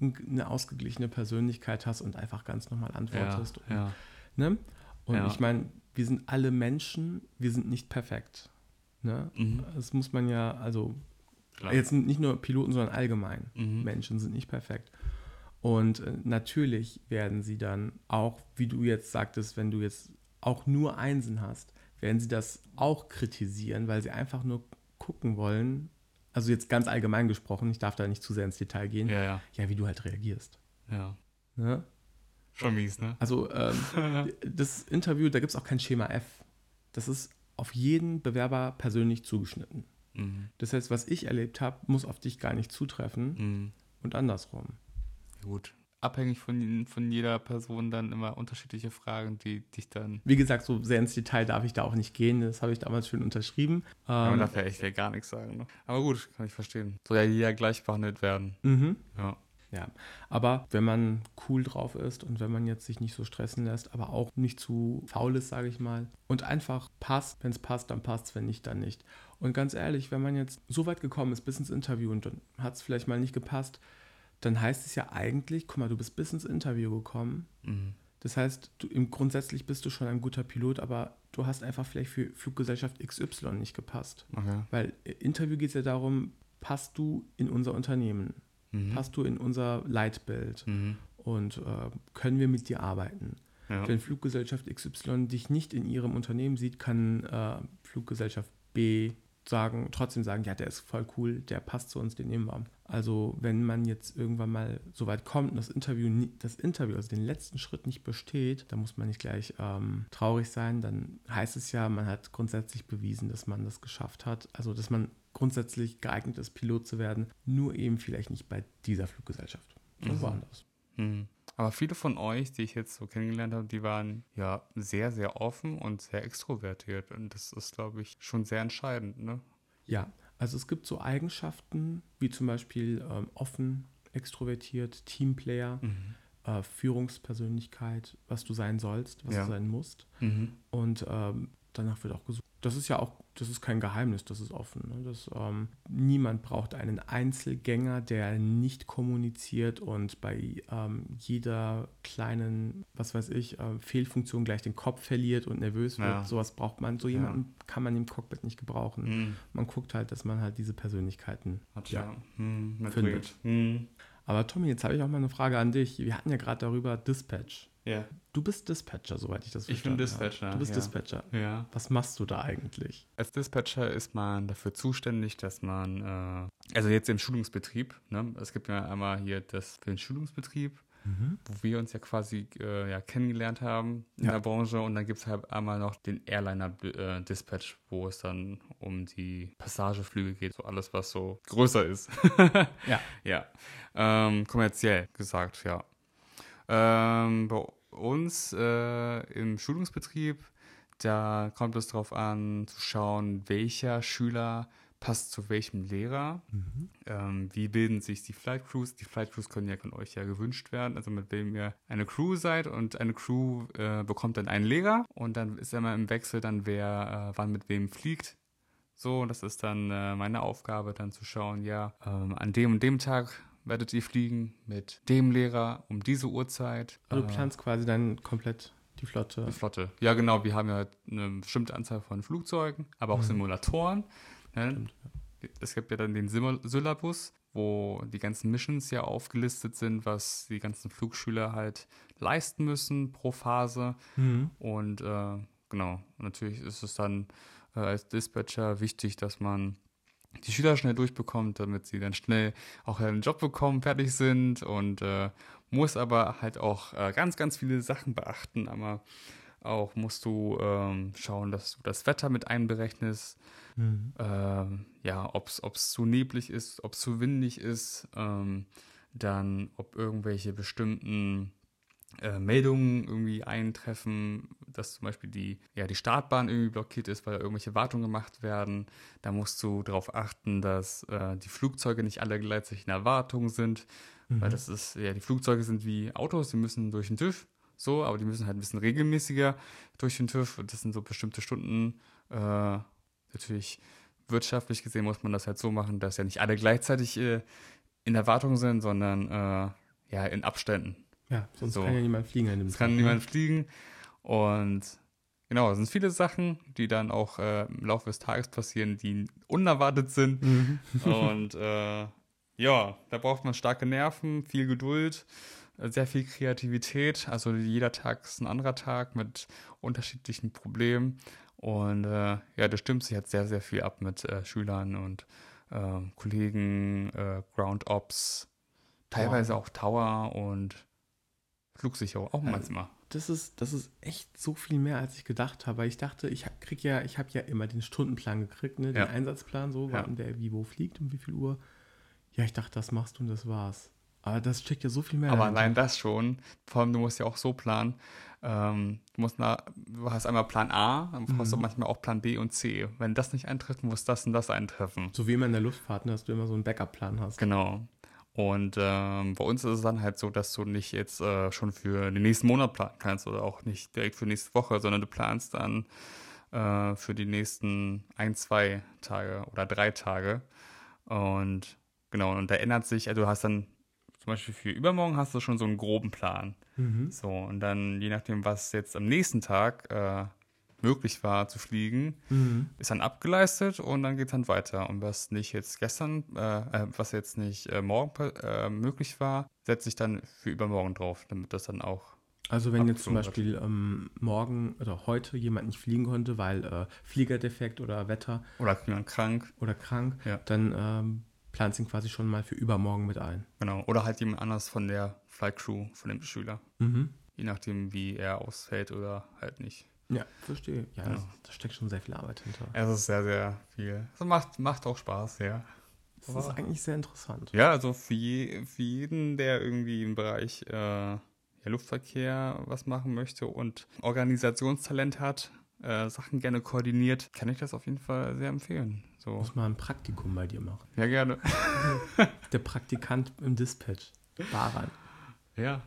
eine ausgeglichene Persönlichkeit hast und einfach ganz normal antwortest. Ja, und, ja. Ne? und ich meine, wir sind alle Menschen, wir sind nicht perfekt. Ne? Mhm. Das muss man ja, also Klar. jetzt nicht nur Piloten, sondern allgemein. Mhm. Menschen sind nicht perfekt. Und äh, natürlich werden sie dann auch, wie du jetzt sagtest, wenn du jetzt auch nur Einsen hast, werden sie das auch kritisieren, weil sie einfach nur gucken wollen, also jetzt ganz allgemein gesprochen, ich darf da nicht zu sehr ins Detail gehen, ja, ja. ja wie du halt reagierst. Ja. Ne? Schon mies, ne? Also ähm, das Interview, da gibt es auch kein Schema F. Das ist auf jeden Bewerber persönlich zugeschnitten. Mhm. Das heißt, was ich erlebt habe, muss auf dich gar nicht zutreffen mhm. und andersrum. Gut. Abhängig von, von jeder Person dann immer unterschiedliche Fragen, die dich dann. Wie gesagt, so sehr ins Detail darf ich da auch nicht gehen. Das habe ich damals schön unterschrieben. Ja, man ähm, darf ja echt gar nichts sagen. Ne? Aber gut, kann ich verstehen. Soll ja jeder gleich behandelt werden. Mhm. Ja. Ja, aber wenn man cool drauf ist und wenn man jetzt sich nicht so stressen lässt, aber auch nicht zu faul ist, sage ich mal, und einfach passt, wenn es passt, dann passt es, wenn nicht, dann nicht. Und ganz ehrlich, wenn man jetzt so weit gekommen ist bis ins Interview und dann hat es vielleicht mal nicht gepasst, dann heißt es ja eigentlich, guck mal, du bist bis ins Interview gekommen. Mhm. Das heißt, du, im, grundsätzlich bist du schon ein guter Pilot, aber du hast einfach vielleicht für Fluggesellschaft XY nicht gepasst. Okay. Weil im Interview geht es ja darum, passt du in unser Unternehmen? Mhm. passt du in unser Leitbild mhm. und äh, können wir mit dir arbeiten. Ja. Wenn Fluggesellschaft XY dich nicht in ihrem Unternehmen sieht, kann äh, Fluggesellschaft B sagen, trotzdem sagen, ja, der ist voll cool, der passt zu uns, den nehmen wir. Also wenn man jetzt irgendwann mal so weit kommt und das Interview, das Interview, also den letzten Schritt nicht besteht, dann muss man nicht gleich ähm, traurig sein. Dann heißt es ja, man hat grundsätzlich bewiesen, dass man das geschafft hat. Also dass man grundsätzlich geeignet ist, Pilot zu werden, nur eben vielleicht nicht bei dieser Fluggesellschaft, sondern mhm. woanders. Mhm. Aber viele von euch, die ich jetzt so kennengelernt habe, die waren ja sehr, sehr offen und sehr extrovertiert. Und das ist, glaube ich, schon sehr entscheidend, ne? Ja, also es gibt so Eigenschaften wie zum Beispiel ähm, offen, extrovertiert, Teamplayer. Mhm. äh, Führungspersönlichkeit, was du sein sollst, was Ja. du sein musst. Mhm. Und ähm, danach wird auch gesucht. Das ist ja auch, das ist kein Geheimnis, das ist offen. Ne? Das, ähm, niemand braucht einen Einzelgänger, der nicht kommuniziert und bei ähm, jeder kleinen, was weiß ich, äh, Fehlfunktion gleich den Kopf verliert und nervös wird. Ja. Sowas braucht man. So Ja. jemanden kann man im Cockpit nicht gebrauchen. Mhm. Man guckt halt, dass man halt diese Persönlichkeiten Hat Ja. ja. Mhm. Findet. Mhm. Aber Tommy, jetzt habe ich auch mal eine Frage an dich. Wir hatten ja gerade darüber Dispatch. Ja. Du bist Dispatcher, soweit ich das Ich bin verstanden habe. Dispatcher, Du bist ja. Dispatcher. Ja. Was machst du da eigentlich? Als Dispatcher ist man dafür zuständig, dass man, äh, also jetzt im Schulungsbetrieb, ne? es gibt ja einmal hier das für den Schulungsbetrieb, wo wir uns ja quasi äh, ja, kennengelernt haben in Ja. der Branche und dann gibt es halt einmal noch den Airliner-Dispatch, wo es dann um die Passageflüge geht, so alles, was so größer ist. Ja. Ja, ähm, kommerziell gesagt, ja. Ähm, bei uns äh, im Schulungsbetrieb, da kommt es darauf an, zu schauen, welcher Schüler passt zu welchem Lehrer. Ähm, wie bilden sich die Flight Crews? Die Flight Crews können ja von euch ja gewünscht werden, also mit wem ihr eine Crew seid und eine Crew äh, bekommt dann einen Lehrer und dann ist immer im Wechsel dann, wer äh, wann mit wem fliegt. So, das ist dann äh, meine Aufgabe, dann zu schauen, ja, ähm, an dem und dem Tag werdet ihr fliegen mit dem Lehrer um diese Uhrzeit. Also du Äh, planst quasi dann komplett die Flotte. die Flotte. Ja, genau. Wir haben ja eine bestimmte Anzahl von Flugzeugen, aber auch Mhm. Simulatoren. Ne? Stimmt, Es gibt ja dann den Sim- Syllabus, wo die ganzen Missions ja aufgelistet sind, was die ganzen Flugschüler halt leisten müssen pro Phase. Mhm. Und äh, genau, natürlich ist es dann äh, als Dispatcher wichtig, dass man die Schüler schnell durchbekommt, damit sie dann schnell auch einen Job bekommen, fertig sind und äh, muss aber halt auch äh, ganz, ganz viele Sachen beachten. Aber auch musst du ähm, schauen, dass du das Wetter mit einberechnest, Mhm. ähm, ja, ob es zu neblig ist, ob es zu windig ist, ähm, dann ob irgendwelche bestimmten äh, Meldungen irgendwie eintreffen, dass zum Beispiel die, ja, die Startbahn irgendwie blockiert ist, weil da irgendwelche Wartungen gemacht werden. Da musst du darauf achten, dass äh, die Flugzeuge nicht alle gleichzeitig in der Wartung sind, weil Mhm. das ist, ja, die Flugzeuge sind wie Autos, die müssen durch den TÜV, so, aber die müssen halt ein bisschen regelmäßiger durch den TÜV und das sind so bestimmte Stunden, äh, natürlich wirtschaftlich gesehen muss man das halt so machen, dass ja nicht alle gleichzeitig äh, in der Wartung sind, sondern äh, ja in Abständen. Ja, sonst So. kann ja niemand fliegen an dem Es kann Tag, niemand fliegen und genau, es sind viele Sachen, die dann auch äh, im Laufe des Tages passieren, die unerwartet sind Ne? Mhm. und äh, ja, da braucht man starke Nerven, viel Geduld, äh, sehr viel Kreativität. Also jeder Tag ist ein anderer Tag mit unterschiedlichen Problemen. Und äh, ja, das stimmt sich jetzt sehr, sehr viel ab mit äh, Schülern und äh, Kollegen, äh, Ground Ops, teilweise auch Tower und Flugsicherung, auch Ja. manchmal. Das ist, das ist echt so viel mehr, als ich gedacht habe. Ich dachte, ich krieg ja, ich habe ja immer den Stundenplan gekriegt, ne? den Ja. Einsatzplan, so, Ja. wann wer wie wo fliegt, um wie viel Uhr. Ja, ich dachte, das machst du und das war's. Aber das steckt ja so viel mehr Aber dahinter. allein das schon, vor allem du musst ja auch so planen. Ähm, du, musst na, du hast einmal Plan A, dann brauchst du Mhm. manchmal auch Plan B und C. Wenn das nicht eintrifft, muss das und das eintreffen. So wie immer in der Luftfahrt, ne, dass du immer so einen Backup-Plan hast. Genau. Und ähm, bei uns ist es dann halt so, dass du nicht jetzt äh, schon für den nächsten Monat planen kannst oder auch nicht direkt für nächste Woche, sondern du planst dann äh, für die nächsten ein, zwei Tage oder drei Tage. Und genau, und da ändert sich, also du hast dann zum Beispiel für übermorgen hast du schon so einen groben Plan. Mhm. So, und dann je nachdem, was jetzt am nächsten Tag äh, möglich war zu fliegen, Mhm. ist dann abgeleistet und dann geht es dann weiter. Und was nicht jetzt gestern, äh, äh, was jetzt nicht äh, morgen äh, möglich war, setze ich dann für übermorgen drauf, damit das dann auch. Also wenn jetzt zum. Beispiel ähm, morgen oder heute jemand nicht fliegen konnte, weil äh, Fliegerdefekt oder Wetter Oder jemand krank, oder krank, Ja. dann ähm, planst ihn quasi schon mal für übermorgen mit ein. genau. Oder halt jemand anders von der Flight Crew, von dem Schüler. Mhm. Je nachdem, wie er ausfällt oder halt nicht. Ja, verstehe. Ja, das, da steckt schon sehr viel Arbeit hinter. Es ist sehr, sehr viel. Es macht, macht auch Spaß, ja. Das ist eigentlich sehr interessant. Ja, also für, je, für jeden, der irgendwie im Bereich äh, ja, Luftverkehr was machen möchte und Organisationstalent hat, äh, Sachen gerne koordiniert, kann ich das auf jeden Fall sehr empfehlen. So. Muss mal ein Praktikum bei dir machen. Ja, gerne. Der Praktikant im Dispatch. Baran. Ja,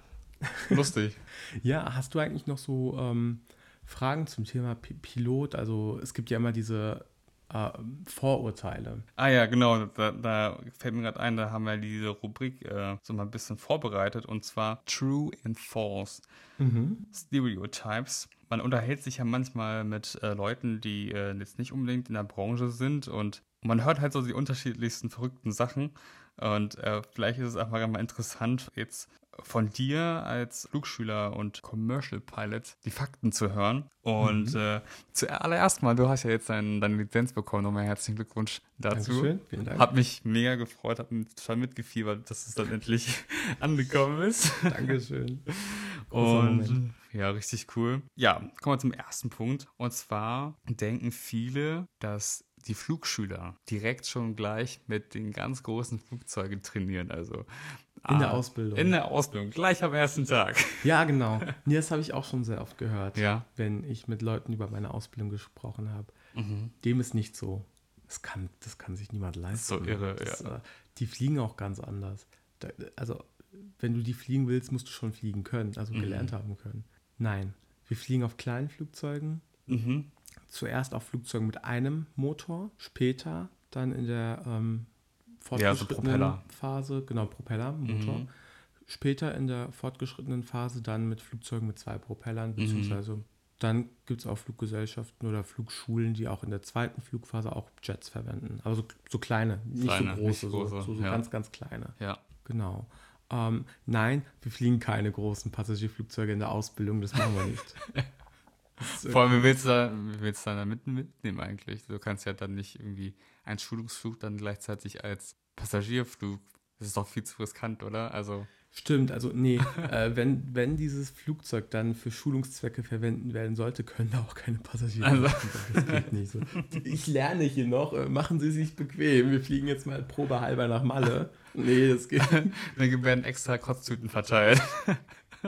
lustig. ja, hast du eigentlich noch so ähm, Fragen zum Thema P Pilot? Also es gibt ja immer diese äh, Vorurteile. Ah ja, genau. Da, da fällt mir gerade ein, da haben wir diese Rubrik äh, so mal ein bisschen vorbereitet und zwar True and False Mhm. Stereotypes. Man unterhält sich ja manchmal mit äh, Leuten, die äh, jetzt nicht unbedingt in der Branche sind und man hört halt so die unterschiedlichsten verrückten Sachen. Und äh, vielleicht ist es einfach mal interessant, jetzt von dir als Flugschüler und Commercial Pilot die Fakten zu hören. Und Mhm. äh, zuallererst mal, du hast ja jetzt dein, deine Lizenz bekommen. Nochmal herzlichen Glückwunsch dazu. Dankeschön, vielen Dank. Hab mich mega gefreut, hab mit- total mitgefiebert, dass es dann endlich angekommen ist. Dankeschön. Großer Moment. Und ja, richtig cool. Ja, kommen wir zum ersten Punkt. Und zwar denken viele, dass die Flugschüler direkt schon gleich mit den ganz großen Flugzeugen trainieren. Also In der ah, Ausbildung. In der Ausbildung, gleich am ersten Tag. Ja, genau. Nee, das habe ich auch schon sehr oft gehört, Ja. wenn ich mit Leuten über meine Ausbildung gesprochen habe. Mhm. Dem ist nicht so. Das kann, das kann sich niemand leisten. so irre, das, ja. äh, Die fliegen auch ganz anders. Da, also, wenn du die fliegen willst, musst du schon fliegen können, also Mhm. gelernt haben können. Nein, wir fliegen auf kleinen Flugzeugen. Mhm. Zuerst auf Flugzeugen mit einem Motor, später dann in der ähm, Ja, fortgeschrittenen Propeller. Phase, genau, Propellermotor. Mhm. Später in der fortgeschrittenen Phase dann mit Flugzeugen mit zwei Propellern, Mhm. beziehungsweise dann gibt es auch Fluggesellschaften oder Flugschulen, die auch in der zweiten Flugphase auch Jets verwenden. Aber so, so kleine, nicht Kleine, so nicht große, große, so, so, so ja. ganz, ganz kleine. Ja. Genau. Ähm, nein, wir fliegen keine großen Passagierflugzeuge in der Ausbildung, das machen wir nicht. Vor allem, wie willst du da, wie willst du da mit, mitnehmen eigentlich? Du kannst ja dann nicht irgendwie einen Schulungsflug dann gleichzeitig als Passagierflug. Das ist doch viel zu riskant, oder? Also. Stimmt, also nee, äh, wenn, wenn dieses Flugzeug dann für Schulungszwecke verwenden werden sollte, können da auch keine Passagiere Also. Das geht nicht so. Ich lerne hier noch, äh, machen Sie sich bequem. Wir fliegen jetzt mal probehalber nach Malle. Nee, das geht. Dann werden extra Kotztüten verteilt.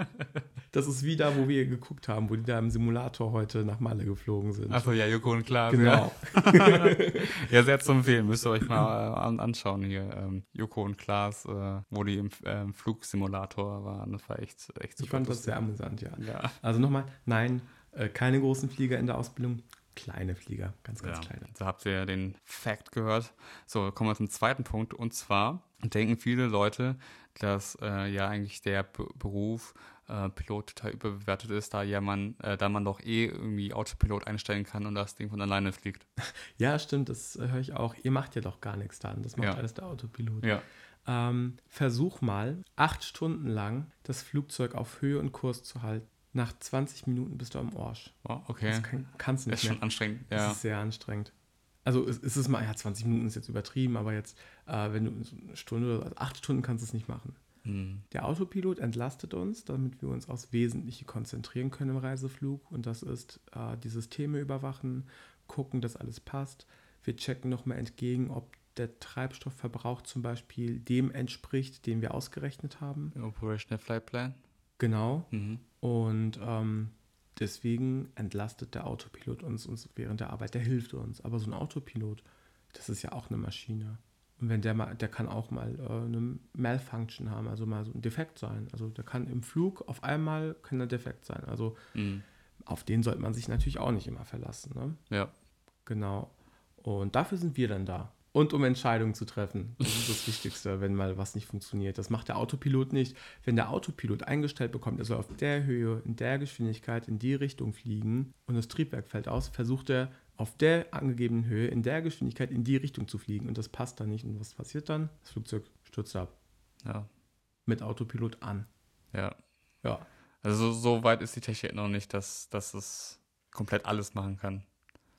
Das ist wie da, wo wir geguckt haben, wo die da im Simulator heute nach Malle geflogen sind. Achso, ja, Joko und Klaas. genau. Ja, ja sehr zu empfehlen. Müsst ihr euch mal äh, an, anschauen hier. Ähm, Joko und Klaas, äh, wo die im ähm, Flugsimulator waren. Das war echt, echt Ich fand das sehr amüsant, ja. Ja. Also nochmal, nein, äh, keine großen Flieger in der Ausbildung, kleine Flieger, ganz, ganz Ja, kleine. da habt ihr den Fact gehört. So, kommen wir zum zweiten Punkt. Und zwar denken viele Leute, dass äh, ja eigentlich der B Beruf äh, Pilot total überbewertet ist, da ja man, äh, da man doch eh irgendwie Autopilot einstellen kann und das Ding von alleine fliegt. Ja, stimmt, das äh, höre ich auch. Ihr macht ja doch gar nichts dann. Das macht Ja. alles der Autopilot. Ja. Ähm, versuch mal, acht Stunden lang das Flugzeug auf Höhe und Kurs zu halten. Nach 20 Minuten bist du am Arsch. Oh, okay. Das kann, kannst du ist nicht schon mehr. anstrengend. Das Ja. ist sehr anstrengend. Also es, es ist mal, ja, 20 Minuten ist jetzt übertrieben, aber jetzt, äh, wenn du eine Stunde, also acht Stunden kannst du es nicht machen. Hm. Der Autopilot entlastet uns, damit wir uns aufs Wesentliche konzentrieren können im Reiseflug. Und das ist äh, die Systeme überwachen, gucken, dass alles passt. Wir checken nochmal entgegen, ob der Treibstoffverbrauch zum Beispiel dem entspricht, den wir ausgerechnet haben. Operational Flight Plan. Genau. Mhm. Und ähm, deswegen entlastet der Autopilot uns, uns während der Arbeit. Der hilft uns. Aber so ein Autopilot, das ist ja auch eine Maschine. Und wenn der mal, der kann auch mal äh, eine Malfunction haben, also mal so ein Defekt sein. Also der kann im Flug auf einmal kann er defekt sein. Also Mhm. auf den sollte man sich natürlich auch nicht immer verlassen. Ne? Ja. Genau. Und dafür sind wir dann da. Und um Entscheidungen zu treffen. Das ist das Wichtigste, wenn mal was nicht funktioniert. Das macht der Autopilot nicht. Wenn der Autopilot eingestellt bekommt, er soll auf der Höhe, in der Geschwindigkeit, in die Richtung fliegen und das Triebwerk fällt aus, versucht er auf der angegebenen Höhe, in der Geschwindigkeit, in die Richtung zu fliegen. Und das passt dann nicht. Und was passiert dann? Das Flugzeug stürzt ab. Ja. Mit Autopilot an. Ja. Ja. Also so, weit ist die Technik noch nicht, dass, dass es komplett alles machen kann.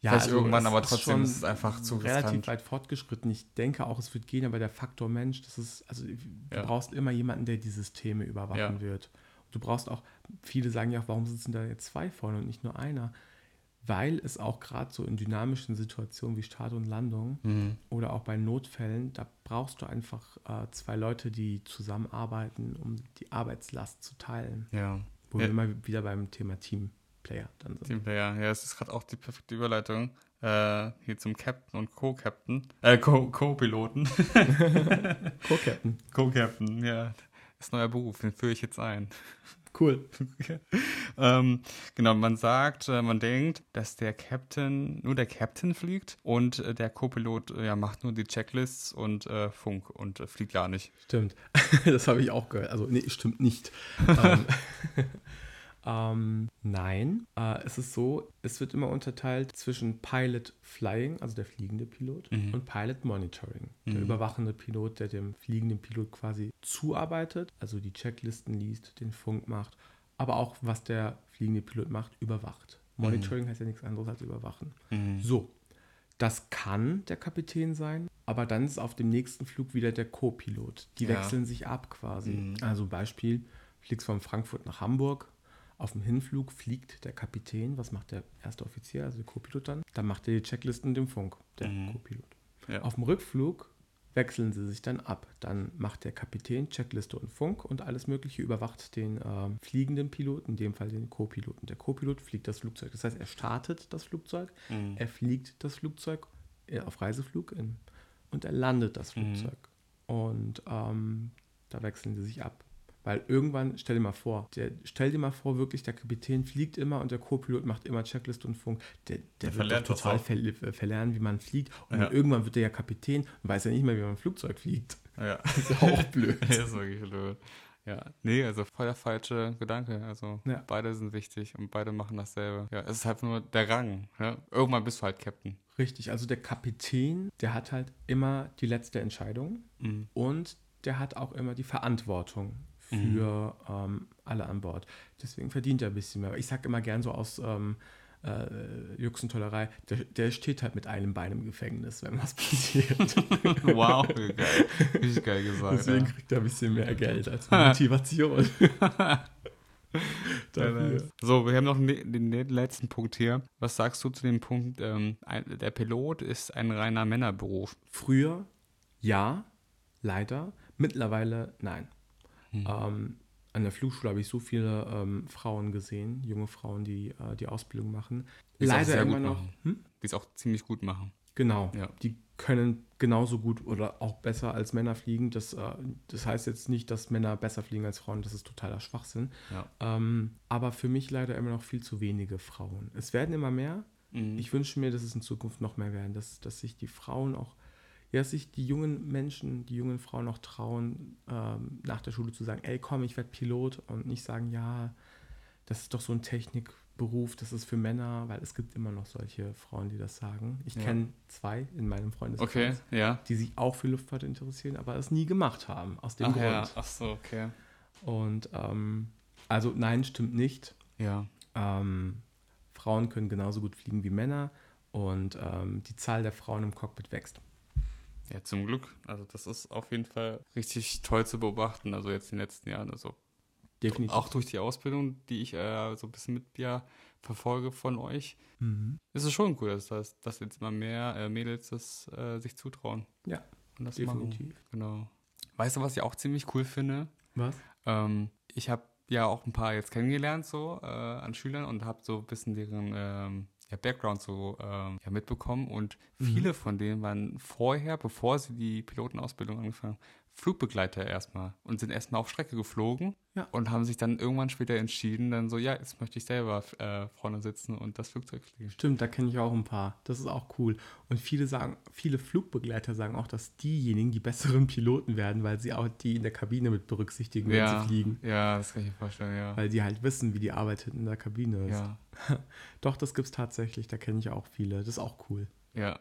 Ja, Vielleicht irgendwann, es aber trotzdem ist es einfach zu relativ riskant. weit fortgeschritten. Ich denke auch, es wird gehen, aber der Faktor Mensch, das ist, also du Ja. brauchst immer jemanden, der die Systeme überwachen Ja. wird. Du brauchst auch, viele sagen ja auch, warum sitzen da jetzt zwei vorne und nicht nur einer? Weil es auch gerade so in dynamischen Situationen wie Start und Landung Mhm. oder auch bei Notfällen, da brauchst du einfach äh, zwei Leute, die zusammenarbeiten, um die Arbeitslast zu teilen. Ja. Wo Ja. wir immer wieder beim Thema Teamplayer dann sind. Teamplayer. Ja, es ist gerade auch die perfekte Überleitung. Äh, hier zum Captain und Co-Captain. Äh, Co- Co-Piloten. Co-Captain. Co-Captain, ja. Das ist ein neuer Beruf, den führe ich jetzt ein. Cool. ähm, genau, man sagt, äh, man denkt, dass der Captain, nur der Captain fliegt und äh, der Co-Pilot äh, ja, macht nur die Checklists und äh, Funk und äh, fliegt gar nicht. Stimmt. das habe ich auch gehört. Also, nee, stimmt nicht. ähm, ähm, nein, äh, es ist so, es wird immer unterteilt zwischen Pilot Flying, also der fliegende Pilot, Mhm. und Pilot Monitoring, der Mhm. überwachende Pilot, der dem fliegenden Pilot quasi zuarbeitet, also die Checklisten liest, den Funk macht, aber auch was der fliegende Pilot macht, überwacht. Monitoring heißt ja nichts anderes als überwachen. Mhm. So, das kann der Kapitän sein, aber dann ist auf dem nächsten Flug wieder der Co-Pilot. Die Ja. wechseln sich ab quasi. Mhm. Also Beispiel, fliegst von Frankfurt nach Hamburg. Auf dem Hinflug fliegt der Kapitän. Was macht der erste Offizier, also der Co-Pilot dann? Dann macht er die Checklisten dem Funk, der Mhm. Co-Pilot. Ja. Auf dem Rückflug wechseln sie sich dann ab. Dann macht der Kapitän Checkliste und Funk und alles Mögliche überwacht den ähm, fliegenden Piloten, in dem Fall den Co-Piloten. Der Co-Pilot fliegt das Flugzeug. Das heißt, er startet das Flugzeug, Mhm. er fliegt das Flugzeug äh, auf Reiseflug in, und er landet das Mhm. Flugzeug. Und ähm, da wechseln sie sich ab. Weil irgendwann, stell dir mal vor, der, stell dir mal vor, wirklich, der Kapitän fliegt immer und der Co-Pilot macht immer Checklist und Funk. Der, der, Der wird total ver verlernen, wie man fliegt. Und Ja. dann irgendwann wird der ja Kapitän und weiß ja nicht mehr, wie man ein Flugzeug fliegt. Ja. Das ist ja auch blöd. Das ist wirklich blöd. Ja, nee, also voll der falsche Gedanke. Also Ja. beide sind wichtig und beide machen dasselbe. Ja, es ist halt nur der Rang. Ne? Irgendwann bist du halt Captain. Richtig, also der Kapitän, der hat halt immer die letzte Entscheidung Mhm. und der hat auch immer die Verantwortung für ähm, alle an Bord. Deswegen verdient er ein bisschen mehr. Ich sage immer gern so aus ähm, äh, Jux und Tollerei, der, der steht halt mit einem Bein im Gefängnis, wenn was passiert. Wow, geil. Richtig geil gesagt. Deswegen ja. kriegt er ein bisschen mehr Geld als Motivation. So, wir haben noch den letzten Punkt hier. Was sagst du zu dem Punkt, ähm, ein, der Pilot ist ein reiner Männerberuf? Früher ja, leider. Mittlerweile nein. Hm. Ähm, an der Flugschule habe ich so viele ähm, Frauen gesehen, junge Frauen, die äh, die Ausbildung machen. Die es auch Leider immer noch. Hm? Die es auch ziemlich gut machen. Genau. Ja. Die können genauso gut oder auch besser als Männer fliegen. Das, äh, das heißt jetzt nicht, dass Männer besser fliegen als Frauen. Das ist totaler Schwachsinn. Ja. Ähm, aber für mich leider immer noch viel zu wenige Frauen. Es werden immer mehr. Mhm. Ich wünsche mir, dass es in Zukunft noch mehr werden, dass, dass sich die Frauen auch, ja, dass sich die jungen Menschen, die jungen Frauen auch trauen, ähm, nach der Schule zu sagen, ey, komm, ich werde Pilot und nicht sagen, ja, das ist doch so ein Technikberuf, das ist für Männer, weil es gibt immer noch solche Frauen, die das sagen. Ich Ja. kenne zwei in meinem Freundeskreis, Okay, ja. die sich auch für Luftfahrt interessieren, aber es nie gemacht haben, aus dem Ach Grund. ja, ach so, okay. Und ähm, also nein, stimmt nicht. Ja. Ähm, Frauen können genauso gut fliegen wie Männer und ähm, die Zahl der Frauen im Cockpit wächst. Ja, zum Glück. Also das ist auf jeden Fall richtig toll zu beobachten. Also jetzt in den letzten Jahren. Also Definitiv. auch durch die Ausbildung, die ich äh, so ein bisschen mit ja, verfolge von euch, Mhm. ist es schon cool, dass, dass, dass jetzt immer mehr äh, Mädels das äh, sich zutrauen. Ja, Und das definitiv. machen. Genau. Weißt du, was ich auch ziemlich cool finde? Was? Ähm, ich habe ja auch ein paar jetzt kennengelernt so äh, an Schülern und habe so ein bisschen deren ähm, ja, Background so ähm, ja, mitbekommen und Mhm. viele von denen waren vorher, bevor sie die Pilotenausbildung angefangen haben, Flugbegleiter erstmal und sind erstmal auf Strecke geflogen Ja. und haben sich dann irgendwann später entschieden, dann so, ja, jetzt möchte ich selber äh, vorne sitzen und das Flugzeug fliegen. Stimmt, da kenne ich auch ein paar. Das ist auch cool. Und viele sagen, viele Flugbegleiter sagen auch, dass diejenigen die besseren Piloten werden, weil sie auch die in der Kabine mit berücksichtigen, wenn Ja, sie fliegen. ja, das kann ich mir vorstellen, ja. Weil die halt wissen, wie die Arbeit hinten in der Kabine ist. Ja, Doch, das gibt's tatsächlich. Da kenne ich auch viele. Das ist auch cool. ja,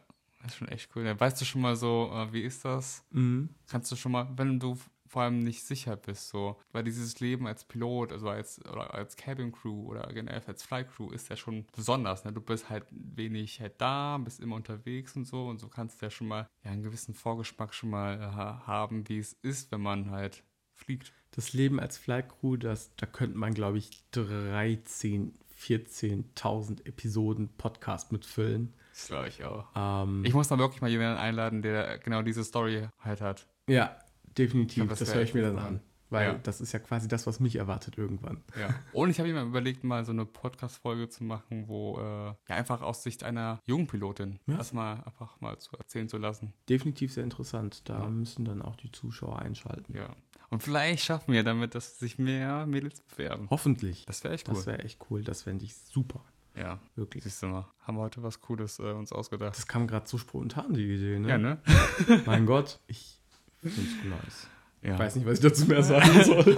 das ist schon echt cool. Ja, weißt du schon mal so, äh, wie ist das? Mhm. kannst du schon mal, wenn du vor allem nicht sicher bist, so, weil dieses Leben als Pilot, also als, oder als Cabin Crew oder generell als Flight Crew ist ja schon besonders, ne? Du bist halt wenig halt da, bist immer unterwegs und so und so kannst du ja schon mal ja, einen gewissen Vorgeschmack schon mal äh, ha- haben, wie es ist, wenn man halt fliegt. Das Leben als Flight Crew, das, da könnte man, glaube ich, 13, 14.000 Episoden Podcast mitfüllen. Das glaube ich auch. Ähm, Ich muss dann wirklich mal jemanden einladen, der genau diese Story halt hat. ja, definitiv. Glaub, das das höre ich mir dann an. Weil Ja. das ist ja quasi das, was mich erwartet irgendwann. Ja. Und ich habe mir überlegt, mal so eine Podcast-Folge zu machen, wo äh, ja einfach aus Sicht einer jungen Pilotin Ja. erstmal einfach mal zu erzählen zu lassen. Definitiv sehr interessant. Da Ja. müssen dann auch die Zuschauer einschalten. Ja. Und vielleicht schaffen wir damit, dass sich mehr Mädels bewerben. Hoffentlich. Das wäre echt cool. Das wäre echt cool. Das fände ich super. Ja, Wirklich. siehst du mal. Haben wir heute was Cooles äh, uns ausgedacht. Das kam gerade so spontan, die Idee, ne? ja, ne? Mein Gott, ich finde es nice. Ja. Ich weiß nicht, was ich dazu mehr sagen soll.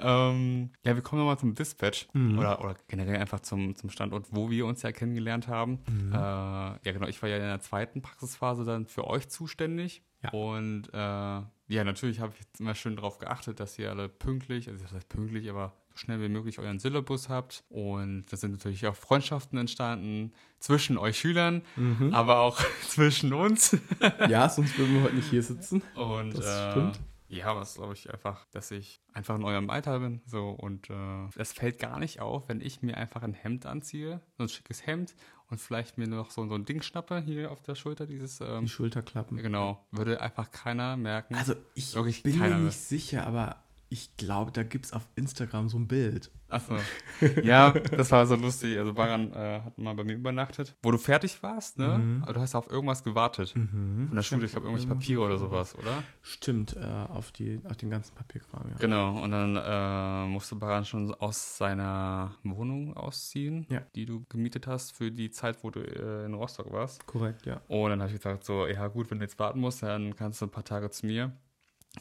Ähm, ja, wir kommen nochmal zum Dispatch Mhm. oder, oder generell einfach zum, zum Standort, wo wir uns ja kennengelernt haben. Mhm. Äh, ja, genau, ich war ja in der zweiten Praxisphase dann für euch zuständig. Ja. Und äh, ja, natürlich habe ich jetzt immer schön darauf geachtet, dass ihr alle pünktlich, also das heißt pünktlich, aber so schnell wie möglich euren Syllabus habt. Und da sind natürlich auch Freundschaften entstanden zwischen euch Schülern, Mhm. aber auch zwischen uns. Ja, sonst würden wir heute nicht hier sitzen. Und Das äh, stimmt. Ja, was glaube ich einfach, dass ich einfach in eurem Alter bin. So und äh, es fällt gar nicht auf, wenn ich mir einfach ein Hemd anziehe, so ein schickes Hemd und vielleicht mir noch so, so ein Ding schnappe hier auf der Schulter, dieses ähm, Die Schulterklappen. genau, würde einfach keiner merken. Also ich Wirklich bin mir nicht sicher, aber ich glaube, da gibt es auf Instagram so ein Bild. Achso. Ja, das war so lustig. Also Baran äh, hat mal bei mir übernachtet. Wo du fertig warst, ne? Mhm. Aber du hast auf irgendwas gewartet. Von der Schule, ich glaube, irgendwelche Papiere oder sowas, oder? Stimmt, äh, auf, die, auf den ganzen Papierkram, ja. Genau, und dann äh, musste Baran schon aus seiner Wohnung ausziehen, Ja. die du gemietet hast für die Zeit, wo du äh, in Rostock warst. Korrekt, ja. Und dann habe ich gesagt, so, ja gut, wenn du jetzt warten musst, dann kannst du ein paar Tage zu mir.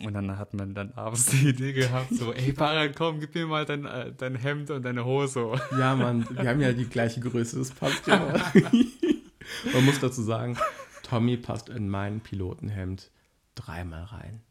Und dann hat man dann abends die Idee gehabt, so, ey Baran, komm, gib mir mal dein, äh, dein Hemd und deine Hose. Ja, Mann, wir haben ja die gleiche Größe, das passt ja. Man muss dazu sagen, Tommy passt in mein Pilotenhemd dreimal rein.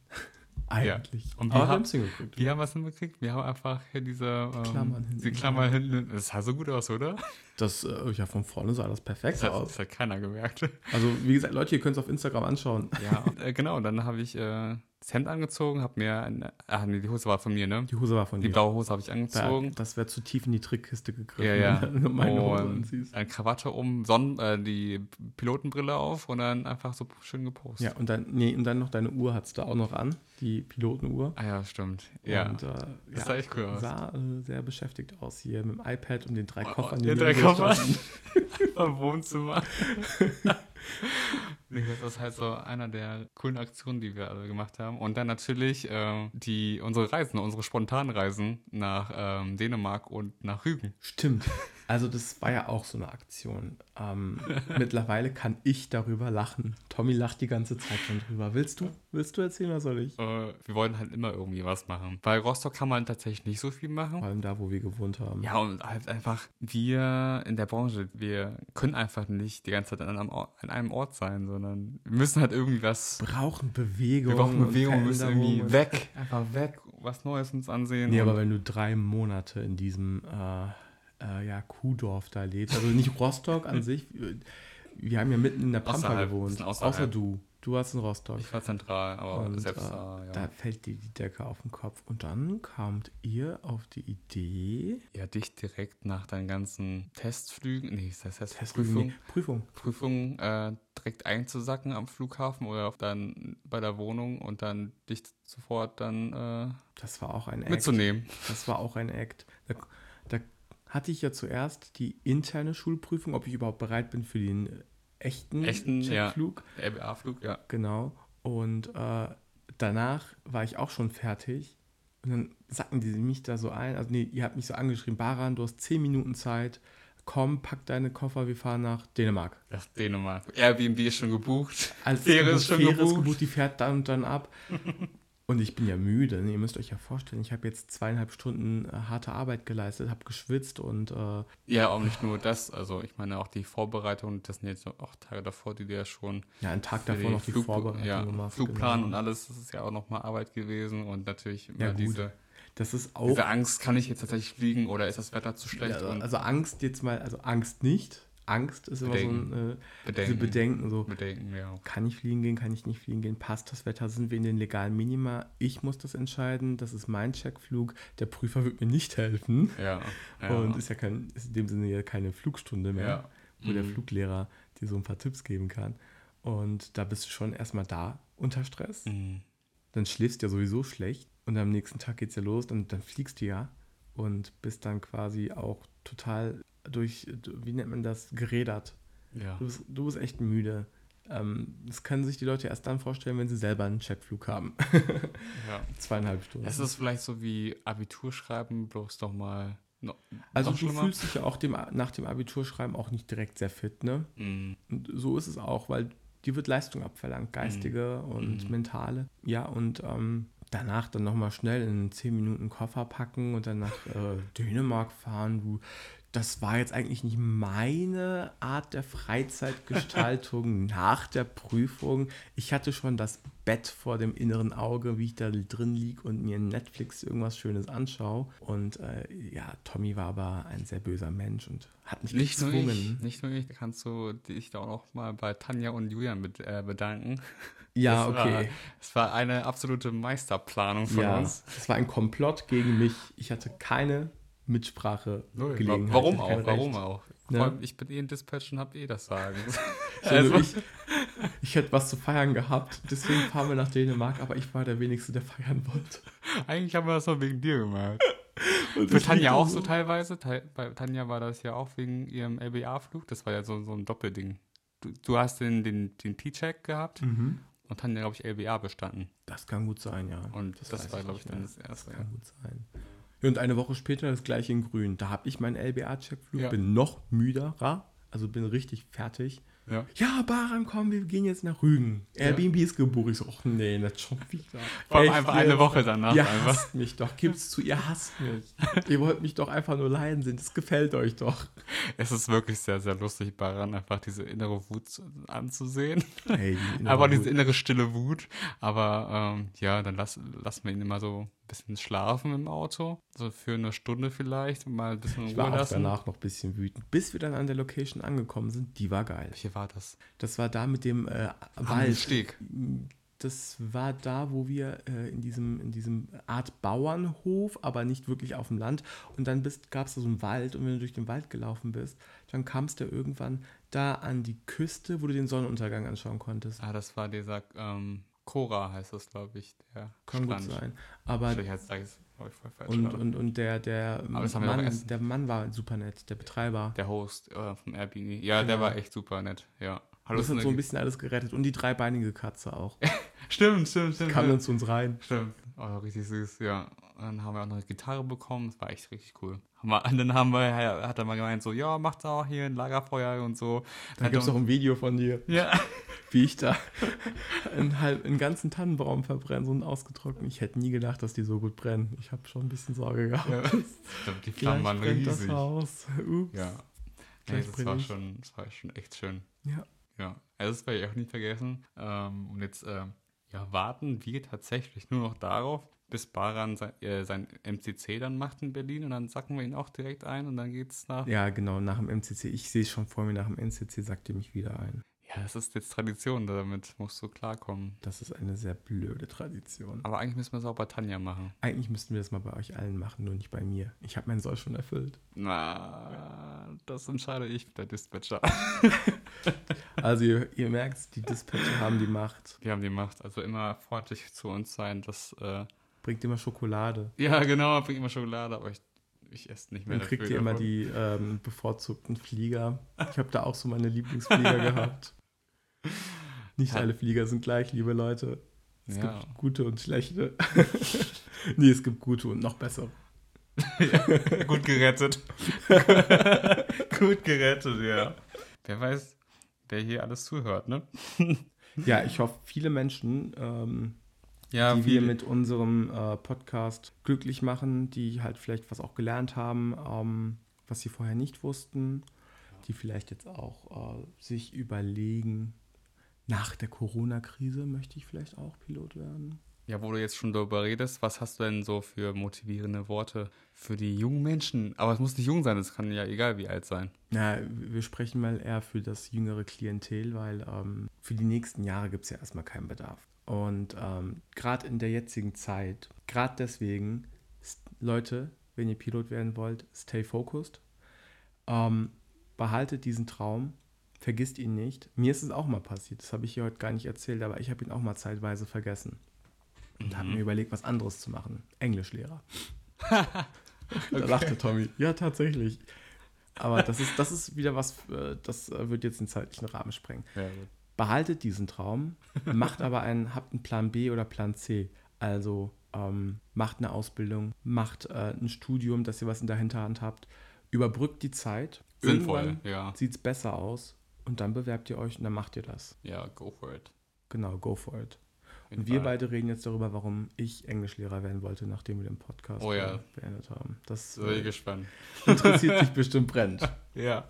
Eigentlich. Und wir Aber haben- es hingekriegt. Wir haben was hinbekriegt. Wir haben einfach hier diese ähm, Klammern hinten. diese Klammer hinten. Das sah so gut aus, oder? Das, äh, ja, von vorne sah das perfekt Das hat, aus. das hat keiner gemerkt. Also, wie gesagt, Leute, ihr könnt es auf Instagram anschauen. Ja, äh, genau. Dann habe ich äh, das Hemd angezogen, habe mir, ein, ach nee, die Hose war von mir, ne? Die Hose war von Die dir. blaue Hose habe ich Da, angezogen. das wäre zu tief in die Trickkiste gegriffen, Ja, ja. wenn du meine Hose anziehst. eine Krawatte um, Sonnen, äh, die Pilotenbrille auf und dann einfach so schön gepostet. Ja, und dann, nee, und dann noch deine Uhr hattest du auch noch an, die Pilotenuhr. Ah ja, stimmt. Ja. Und, äh, Das ja, sah echt cool aus. sah äh, sehr beschäftigt aus hier mit dem iPad und den drei Oh, Koffern. die neben drei dir Koffer. standen. Am Wohnzimmer. Das ist halt so einer der coolen Aktionen, die wir alle gemacht haben. Und dann natürlich ähm, die, unsere Reisen, unsere spontanen Reisen nach ähm, Dänemark und nach Rügen. Stimmt. Also das war ja auch so eine Aktion. Ähm, mittlerweile kann ich darüber lachen. Tommy lacht die ganze Zeit schon drüber. Willst du? Willst du erzählen, was soll ich? Äh, wir wollten halt immer irgendwie was machen. Bei Rostock kann man tatsächlich nicht so viel machen. Vor allem da, wo wir gewohnt haben. Ja, und halt einfach, wir in der Branche, wir können einfach nicht die ganze Zeit an einem Ort, an einem Ort sein, sondern wir müssen halt irgendwie was. brauchen Bewegung. Wir brauchen Bewegung, wir müssen irgendwie weg, einfach weg, was Neues uns ansehen. Nee, aber wenn du drei Monate in diesem äh, äh, ja, Kuhdorf da lebst, also nicht Rostock an sich, wir, haben ja mitten in der Pampa Außerhalb, gewohnt. Außer du. Du warst in Rostock. ich war zentral, aber Und selbst äh, da, ja. da fällt dir die Decke auf den Kopf. Und dann kamt ihr auf die Idee, ja, dich direkt nach deinen ganzen Testflügen, nee, das heißt Testprüfung, Prüfung, nee, Prüfung. Prüfung äh, direkt einzusacken am Flughafen oder dann bei der Wohnung und dann dich sofort dann äh, Das war auch ein Act. mitzunehmen. Das war auch ein Act. Da, da hatte ich ja zuerst die interne Schulprüfung, ob ich überhaupt bereit bin für den äh, echten, Echten, ja. Checkflug. Der RBA-Flug, ja. Genau. Und äh, danach war ich auch schon fertig. Und dann sacken die mich da so ein. Also, nee, ihr habt mich so angeschrieben: Baran, du hast 10 Minuten Zeit. Komm, pack deine Koffer, wir fahren nach Dänemark. Das Dänemark. Airbnb ist schon gebucht. Als Fähre ist schon Fähre gebucht. die fährt dann und dann ab. Und ich bin ja müde. Ne? Ihr müsst euch ja vorstellen, ich habe jetzt zweieinhalb Stunden äh, harte Arbeit geleistet, habe geschwitzt und äh, Ja, auch nicht nur das. Also ich meine auch die Vorbereitung, das sind jetzt auch Tage davor, die du ja schon ja, einen Tag davor noch die Flug- Vorbereitung ja, gemacht. Flugplan genau. und alles, das ist ja auch nochmal Arbeit gewesen und natürlich immer Ja, gut. diese, Das ist auch. diese Angst, kann ich jetzt tatsächlich fliegen oder ist das Wetter zu Ja, schlecht? also, und also Angst jetzt mal, also Angst nicht. Angst ist immer so ein äh, Bedenken. Bedenken, so Bedenken, ja. kann ich fliegen gehen, kann ich nicht fliegen gehen, passt das Wetter, sind wir in den legalen Minima, ich muss das entscheiden, das ist mein Checkflug, der Prüfer wird mir nicht helfen Ja. ja. und ist ja kein, ist in dem Sinne ja keine Flugstunde mehr, ja. wo der Mhm. Fluglehrer dir so ein paar Tipps geben kann und da bist du schon erstmal da unter Stress, Mhm. dann schläfst du ja sowieso schlecht und am nächsten Tag geht's ja los und dann fliegst du ja und bist dann quasi auch total durch, wie nennt man das, gerädert. Ja. Du bist, du bist echt müde. Ähm, das können sich die Leute erst dann vorstellen, wenn sie selber einen Checkflug haben. Ja. Zweieinhalb Stunden. Es ist vielleicht so wie Abitur schreiben, bloß doch mal. No, also du schlimmer. fühlst dich ja auch dem, nach dem Abiturschreiben auch nicht direkt sehr fit, ne? Mm, Und so ist es auch, weil dir wird Leistung abverlangt, geistige und Mhm. mentale. Ja, und ähm, danach dann nochmal schnell in 10 Minuten Koffer packen und dann nach äh, Dänemark fahren. Du, das war jetzt eigentlich nicht meine Art der Freizeitgestaltung nach der Prüfung. Ich hatte schon das Bett vor dem inneren Auge, wie ich da drin liege und mir Netflix irgendwas Schönes anschaue. Und äh, ja, Tommy war aber ein sehr böser Mensch und hat mich Nicht nur gezwungen. ich, nicht nur ich, kannst du dich da auch noch mal bei Tanja und Julian bed äh, bedanken. Ja, Das war- okay. Es war eine absolute Meisterplanung von ja, uns. es war ein Komplott gegen mich. Ich hatte keine Mitsprache Gelegenheit. Warum ich hatte auch? Warum auch? Ja. Allem, ich bin eh ein Dispatch und hab eh das Sagen. Also Also- ich, ich hätte was zu feiern gehabt, deswegen fahren wir nach Dänemark, aber ich war der Wenigste, der feiern wollte. Eigentlich haben wir das nur wegen dir gemacht. Für das Tanja auch so teilweise. Teil, bei Tanja war das ja auch wegen ihrem LBA-Flug. Das war ja so, so ein Doppelding. Du, du hast den, den, den T-Check gehabt Mhm. und Tanja, glaube ich, LBA bestanden. Das kann gut sein, ja. Und das, weiß war, glaube ich, dann das erste. Das Ja. kann gut sein. Und eine Woche später das gleiche in Grün. Da habe ich meinen LBA-Checkflug, Ja. bin noch müderer, also bin richtig fertig. Ja. Ja, Baran, komm, wir gehen jetzt nach Rügen. Airbnb ist gebucht. Ich so, ach nee, nicht schon wieder. Vor allem einfach eine Woche danach. Ihr einfach. hasst mich doch, gibt's zu, ihr hasst mich. ihr wollt mich doch einfach nur leiden sehen, das gefällt euch doch. Es ist wirklich sehr, sehr lustig, Baran einfach diese innere Wut zu- anzusehen. Hey, Aber diese innere stille Wut. Aber ähm, ja, dann lass, lassen wir ihn immer so bisschen schlafen im Auto. So für eine Stunde vielleicht. Mal ein bisschen ich Ruhe war auch lassen. danach noch ein bisschen wütend. Bis wir dann an der Location angekommen sind, die war geil. Welche war das? Das war da mit dem äh, Wald. Steg. Das war da, wo wir äh, in, diesem, in diesem Art Bauernhof, aber nicht wirklich auf dem Land. Und dann gab es da so einen Wald und wenn du durch den Wald gelaufen bist, dann kamst du irgendwann da an die Küste, wo du den Sonnenuntergang anschauen konntest. Ah, das war dieser ähm, Cora heißt das, glaube ich. Der Kann gut sein. Aber und, und, und der, der, Mann, der Mann war super nett, der Betreiber. der Host äh, vom Airbnb. Ja, der Genau. war echt super nett. Ja. Hallo, das hat so ein bisschen alles gerettet. Und die dreibeinige Katze auch. Stimmt, stimmt, stimmt. Kam dann zu uns rein. Stimmt. Oh, richtig süß, ja. Und dann haben wir auch noch eine Gitarre bekommen. Das war echt richtig cool. Und dann haben wir, hat er mal gemeint, so, ja, macht da auch hier ein Lagerfeuer und so. Da gibt es auch ein Video von dir, Ja. wie ich da einen, halb, einen ganzen Tannenbaum verbrenne, so einen ausgetrocknet. Ich hätte nie gedacht, dass die so gut brennen. Ich habe schon ein bisschen Sorge gehabt. ja. Die Flammen waren riesig. das Haus. Ups. Ja. Nee, das war, schon, das war schon echt schön. Ja. Ja. Also das werde ich auch nie vergessen. Ähm, und jetzt ähm, ja, warten wir tatsächlich nur noch darauf, bis Baran sein, äh, sein MCC dann macht in Berlin und dann sacken wir ihn auch direkt ein und dann geht's nach. Ja, genau, nach dem MCC. Ich sehe es schon vor mir, nach dem MCC sagt ihr mich wieder ein. Ja, das ist jetzt Tradition, damit musst du klarkommen. Das ist eine sehr blöde Tradition. Aber eigentlich müssen wir es auch bei Tanja machen. Eigentlich müssten wir das mal bei euch allen machen, nur nicht bei mir. Ich habe meinen Soll schon erfüllt. Na, das entscheide ich, der Dispatcher. Also ihr, ihr merkt, die Dispatcher haben die Macht. Wir haben die Macht, also immer freundlich zu uns sein. Das, äh, Bringt immer Schokolade. ja, genau, bringt immer Schokolade, aber ich, ich esse nicht mehr Dann kriegt ihr immer die ähm, bevorzugten Flieger. Ich habe da auch so meine Lieblingsflieger gehabt. Nicht Ja. alle Flieger sind gleich, liebe Leute. Es Ja. gibt gute und schlechte. nee, es gibt gute und noch bessere. Gut gerettet. Gut gerettet, ja. Wer weiß, wer hier alles zuhört, ne? Ja, ich hoffe, viele Menschen, ähm, Ja, die wir viele- mit unserem äh, Podcast glücklich machen, die halt vielleicht was auch gelernt haben, ähm, was sie vorher nicht wussten, die vielleicht jetzt auch äh, sich überlegen, nach der Corona-Krise möchte ich vielleicht auch Pilot werden. Ja, wo du jetzt schon darüber redest, was hast du denn so für motivierende Worte für die jungen Menschen? Aber es muss nicht jung sein, es kann ja egal wie alt sein. Na, wir sprechen mal eher für das jüngere Klientel, weil ähm, für die nächsten Jahre gibt es ja erstmal keinen Bedarf. Und ähm, gerade in der jetzigen Zeit, gerade deswegen, Leute, wenn ihr Pilot werden wollt, stay focused. Ähm, behaltet diesen Traum, vergisst ihn nicht. Mir ist es auch mal passiert, das habe ich hier heute gar nicht erzählt, aber ich habe ihn auch mal zeitweise vergessen. Und habe mir überlegt, was anderes zu machen. Englischlehrer. Da lachte Tommy. Ja, tatsächlich. Aber das ist, das ist wieder was, äh, das äh, wird jetzt den zeitlichen Rahmen sprengen. Ja, behaltet diesen Traum, macht aber einen, habt einen Plan B oder Plan C. Also ähm, macht eine Ausbildung, macht äh, ein Studium, dass ihr was in der Hinterhand habt, überbrückt die Zeit. Sinnvoll, Irgendwann ja. sieht es besser aus und dann bewerbt ihr euch und dann macht ihr das. Ja, go for it. Genau, go for it. Und wir Fall. beide reden jetzt darüber, warum ich Englischlehrer werden wollte, nachdem wir den Podcast Oh ja. beendet haben. Das So äh, gespannt. interessiert dich bestimmt brennt. Ja.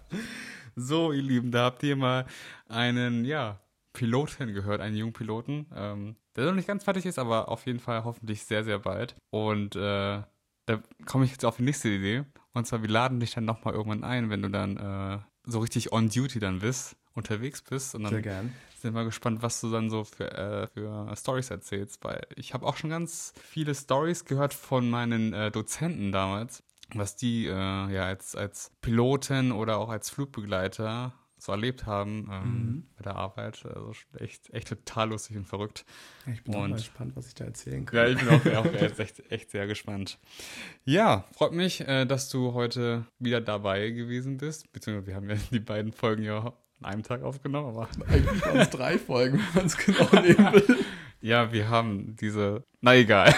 So, ihr Lieben, da habt ihr mal einen, ja, Piloten gehört, einen jungen Piloten, ähm, der noch nicht ganz fertig ist, aber auf jeden Fall hoffentlich sehr, sehr bald. Und äh, da komme ich jetzt auf die nächste Idee. Und zwar, wir laden dich dann nochmal irgendwann ein, wenn du dann äh, so richtig on duty dann bist, unterwegs bist. Und Sehr dann gern. sind wir gespannt, was du dann so für, äh, für Stories erzählst, weil ich habe auch schon ganz viele Stories gehört von meinen äh, Dozenten damals, was die äh, ja als, als Piloten oder auch als Flugbegleiter so erlebt haben ähm, Mhm. bei der Arbeit. Also echt, echt total lustig und verrückt. Ich bin Und- mal gespannt, was ich da erzählen kann. Ja, ich bin auch, auch echt, echt, echt sehr gespannt. Ja, freut mich, äh, dass du heute wieder dabei gewesen bist. Beziehungsweise wir haben ja die beiden Folgen ja an einem Tag aufgenommen, aber Eigentlich waren es drei Folgen, wenn man es genau nehmen will. ja, wir haben diese. Na egal.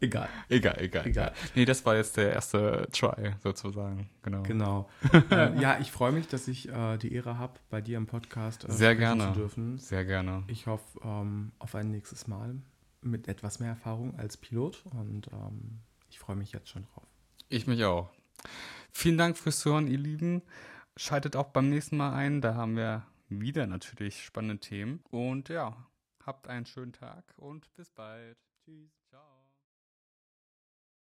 Egal. Egal, egal, Egal. Nee, das war jetzt der erste Try, sozusagen. Genau. Genau. äh, ja, ich freue mich, dass ich äh, die Ehre habe, bei dir im Podcast äh, Sehr gerne. zu dürfen. Sehr gerne. Ich hoffe ähm, auf ein nächstes Mal mit etwas mehr Erfahrung als Pilot und ähm, ich freue mich jetzt schon drauf. Ich mich auch. Vielen Dank fürs Zuhören, ihr Lieben. Schaltet auch beim nächsten Mal ein. Da haben wir wieder natürlich spannende Themen. Und ja, habt einen schönen Tag und bis bald. Tschüss.